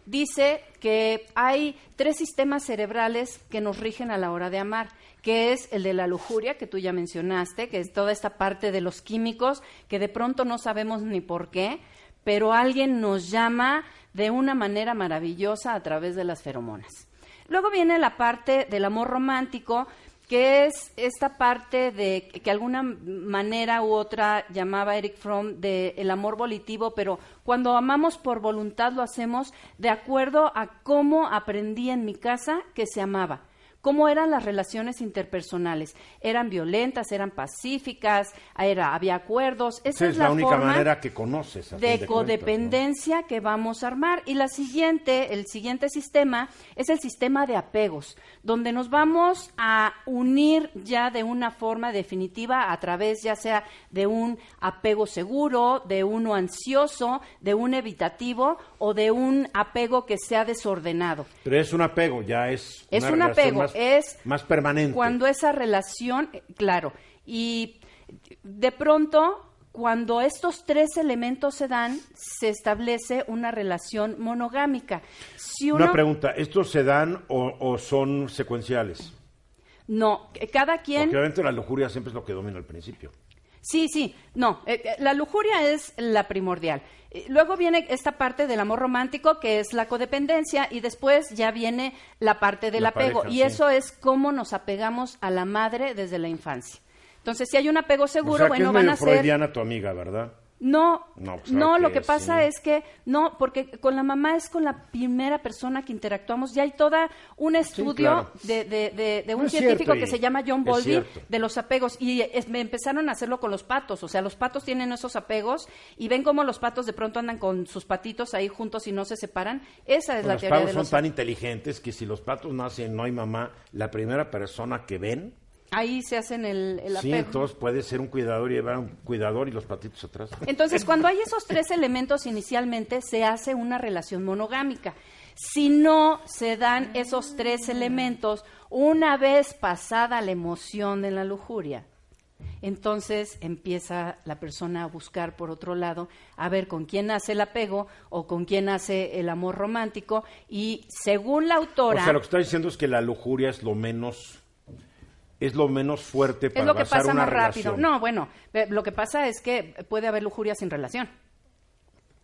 J: dice que hay tres sistemas cerebrales que nos rigen a la hora de amar, que es el de la lujuria, que tú ya mencionaste, que es toda esta parte de los químicos, que de pronto no sabemos ni por qué, pero alguien nos llama de una manera maravillosa a través de las feromonas. Luego viene la parte del amor romántico, que es esta parte de que alguna manera u otra llamaba Eric Fromm de el amor volitivo, pero cuando amamos por voluntad lo hacemos de acuerdo a cómo aprendí en mi casa que se amaba. ¿Cómo eran las relaciones interpersonales? ¿Eran violentas? ¿Eran pacíficas? Era, ¿Había acuerdos? Esa es,
C: es la única
J: forma
C: manera que conoces. a
J: de
C: cuentas, ¿no?
J: codependencia que vamos a armar. Y la siguiente, el siguiente sistema es el sistema de apegos, donde nos vamos a unir ya de una forma definitiva a través ya sea de un apego seguro, de uno ansioso, de un evitativo o de un apego que sea desordenado.
C: Pero es un apego, ya es.
J: Es
C: una
J: un apego,
C: más,
J: es
C: más permanente.
J: Cuando esa relación, eh, claro, y de pronto, cuando estos tres elementos se dan, se establece una relación monogámica. Si uno,
C: Una pregunta, ¿estos se dan o, o son secuenciales?
J: no, que cada quien,
C: Porque obviamente la lujuria siempre es lo que domina al principio.
J: Sí, sí, no, eh, eh, la lujuria es la primordial. Eh, Luego viene esta parte del amor romántico, que es la codependencia, y después ya viene la parte del
C: La
J: apego.
C: pareja,
J: y
C: sí.
J: eso es cómo nos apegamos a la madre desde la infancia. Entonces, si hay un apego seguro,
C: o sea, que
J: bueno,
C: es
J: van
C: medio
J: a ser...
C: freudiana tu amiga, ¿verdad?
J: No,
C: No,
J: no,
C: pues, claro
J: lo
C: que
J: que pasa
C: sí.
J: es que no, porque con la mamá es con la primera persona que interactuamos. Ya hay toda un estudio
C: claro.
J: de, de- de- de un científico
C: cierto,
J: que se llama John
C: cierto.
J: de los apegos y es- me empezaron a hacerlo con los patos. O sea, los patos tienen esos apegos y ven cómo los patos de pronto andan con sus patitos ahí juntos y no se separan. Esa es la
C: los
J: teoría
C: patos son
J: los
C: tan inteligentes que si los patos nacen no hay mamá, la primera persona que ven,
J: Ahí se hacen el, el
C: sí,
J: apego.
C: entonces puede ser un cuidador y llevar un cuidador y los patitos atrás.
J: Entonces, cuando hay esos tres elementos inicialmente, se hace una relación monogámica. Si no se dan esos tres elementos una vez pasada la emoción de la lujuria, entonces empieza la persona a buscar por otro lado a ver con quién hace el apego o con quién hace el amor romántico y según la autora
C: O sea, lo que está diciendo es que la lujuria es lo menos es lo menos fuerte para
J: es lo que
C: basar
J: pasa
C: una
J: más rápido.
C: relación.
J: No, bueno, eh, lo que pasa es que puede haber lujuria sin relación.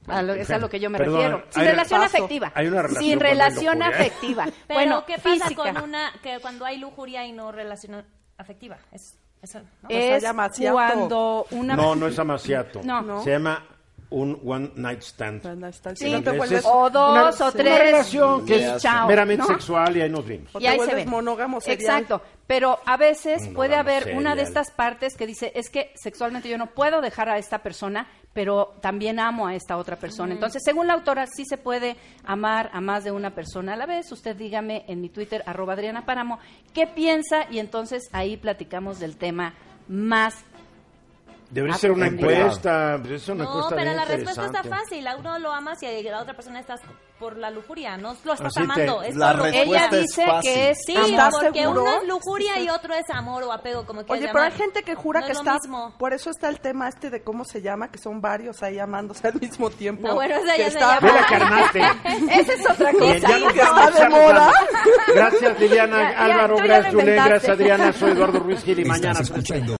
J: A lo- es a lo que yo me
C: Perdón,
J: refiero. Sin relación
C: paso.
J: afectiva.
C: Hay una relación
J: Sin relación
C: lujuria.
J: afectiva. [LAUGHS]
E: Pero
J: bueno,
E: ¿qué pasa
J: física.
E: con una que cuando hay lujuria y no relación afectiva? Es, eso, ¿no?
J: Es
I: asiato.
J: cuando una
C: No, no es amaciato.
J: No.
I: No.
C: Se llama un one night stand.
J: Sí.
I: te vuelves,
J: o dos
C: una-
J: o tres.
C: Una relación que
J: y
C: es
J: chao,
C: meramente
J: ¿no?
C: sexual y ahí nos vimos.
I: O
J: Y
I: te
J: ahí se
I: vuelves
J: ve.
I: monógamo serial.
J: Exacto. Pero a veces
C: Monógamo
J: puede haber una de estas partes que dice, es que sexualmente yo no puedo dejar a esta persona, pero también amo a esta otra persona. Entonces, según la autora, sí se puede amar a más de una persona a la vez. Usted dígame en mi Twitter, arroba Adriana Páramo, qué piensa y entonces ahí platicamos del tema más
C: Debería
J: Ah,
C: ser una encuesta. pues es una
E: No,
C: encuesta
E: pero la respuesta está fácil. A uno lo amas y a la otra persona estás por la lujuria. No lo estás
C: Así te-
E: amando. es
D: la
E: por
J: Ella
D: es
J: dice
D: fácil.
J: que es
E: Sí,
I: ¿Estás
E: porque
I: seguro?
E: uno es lujuria y otro es amor o apego, como quieras
I: Oye, pero hay
E: llamar.
I: gente que jura
E: No
I: que
E: es
I: está.
E: mismo.
I: Por eso está el tema este de cómo se llama, que son varios ahí amándose al mismo tiempo.
E: No, bueno, esa
I: que
E: ya se
I: está-
E: llama-. [LAUGHS]
J: Esa es otra
C: Bien,
J: cosa.
C: ya
I: que está de moda.
C: Gracias, Liliana, [LAUGHS] Álvaro, gracias, Julen, gracias. Adriana. Soy Eduardo Ruiz Gil y mañana.
B: Escuchando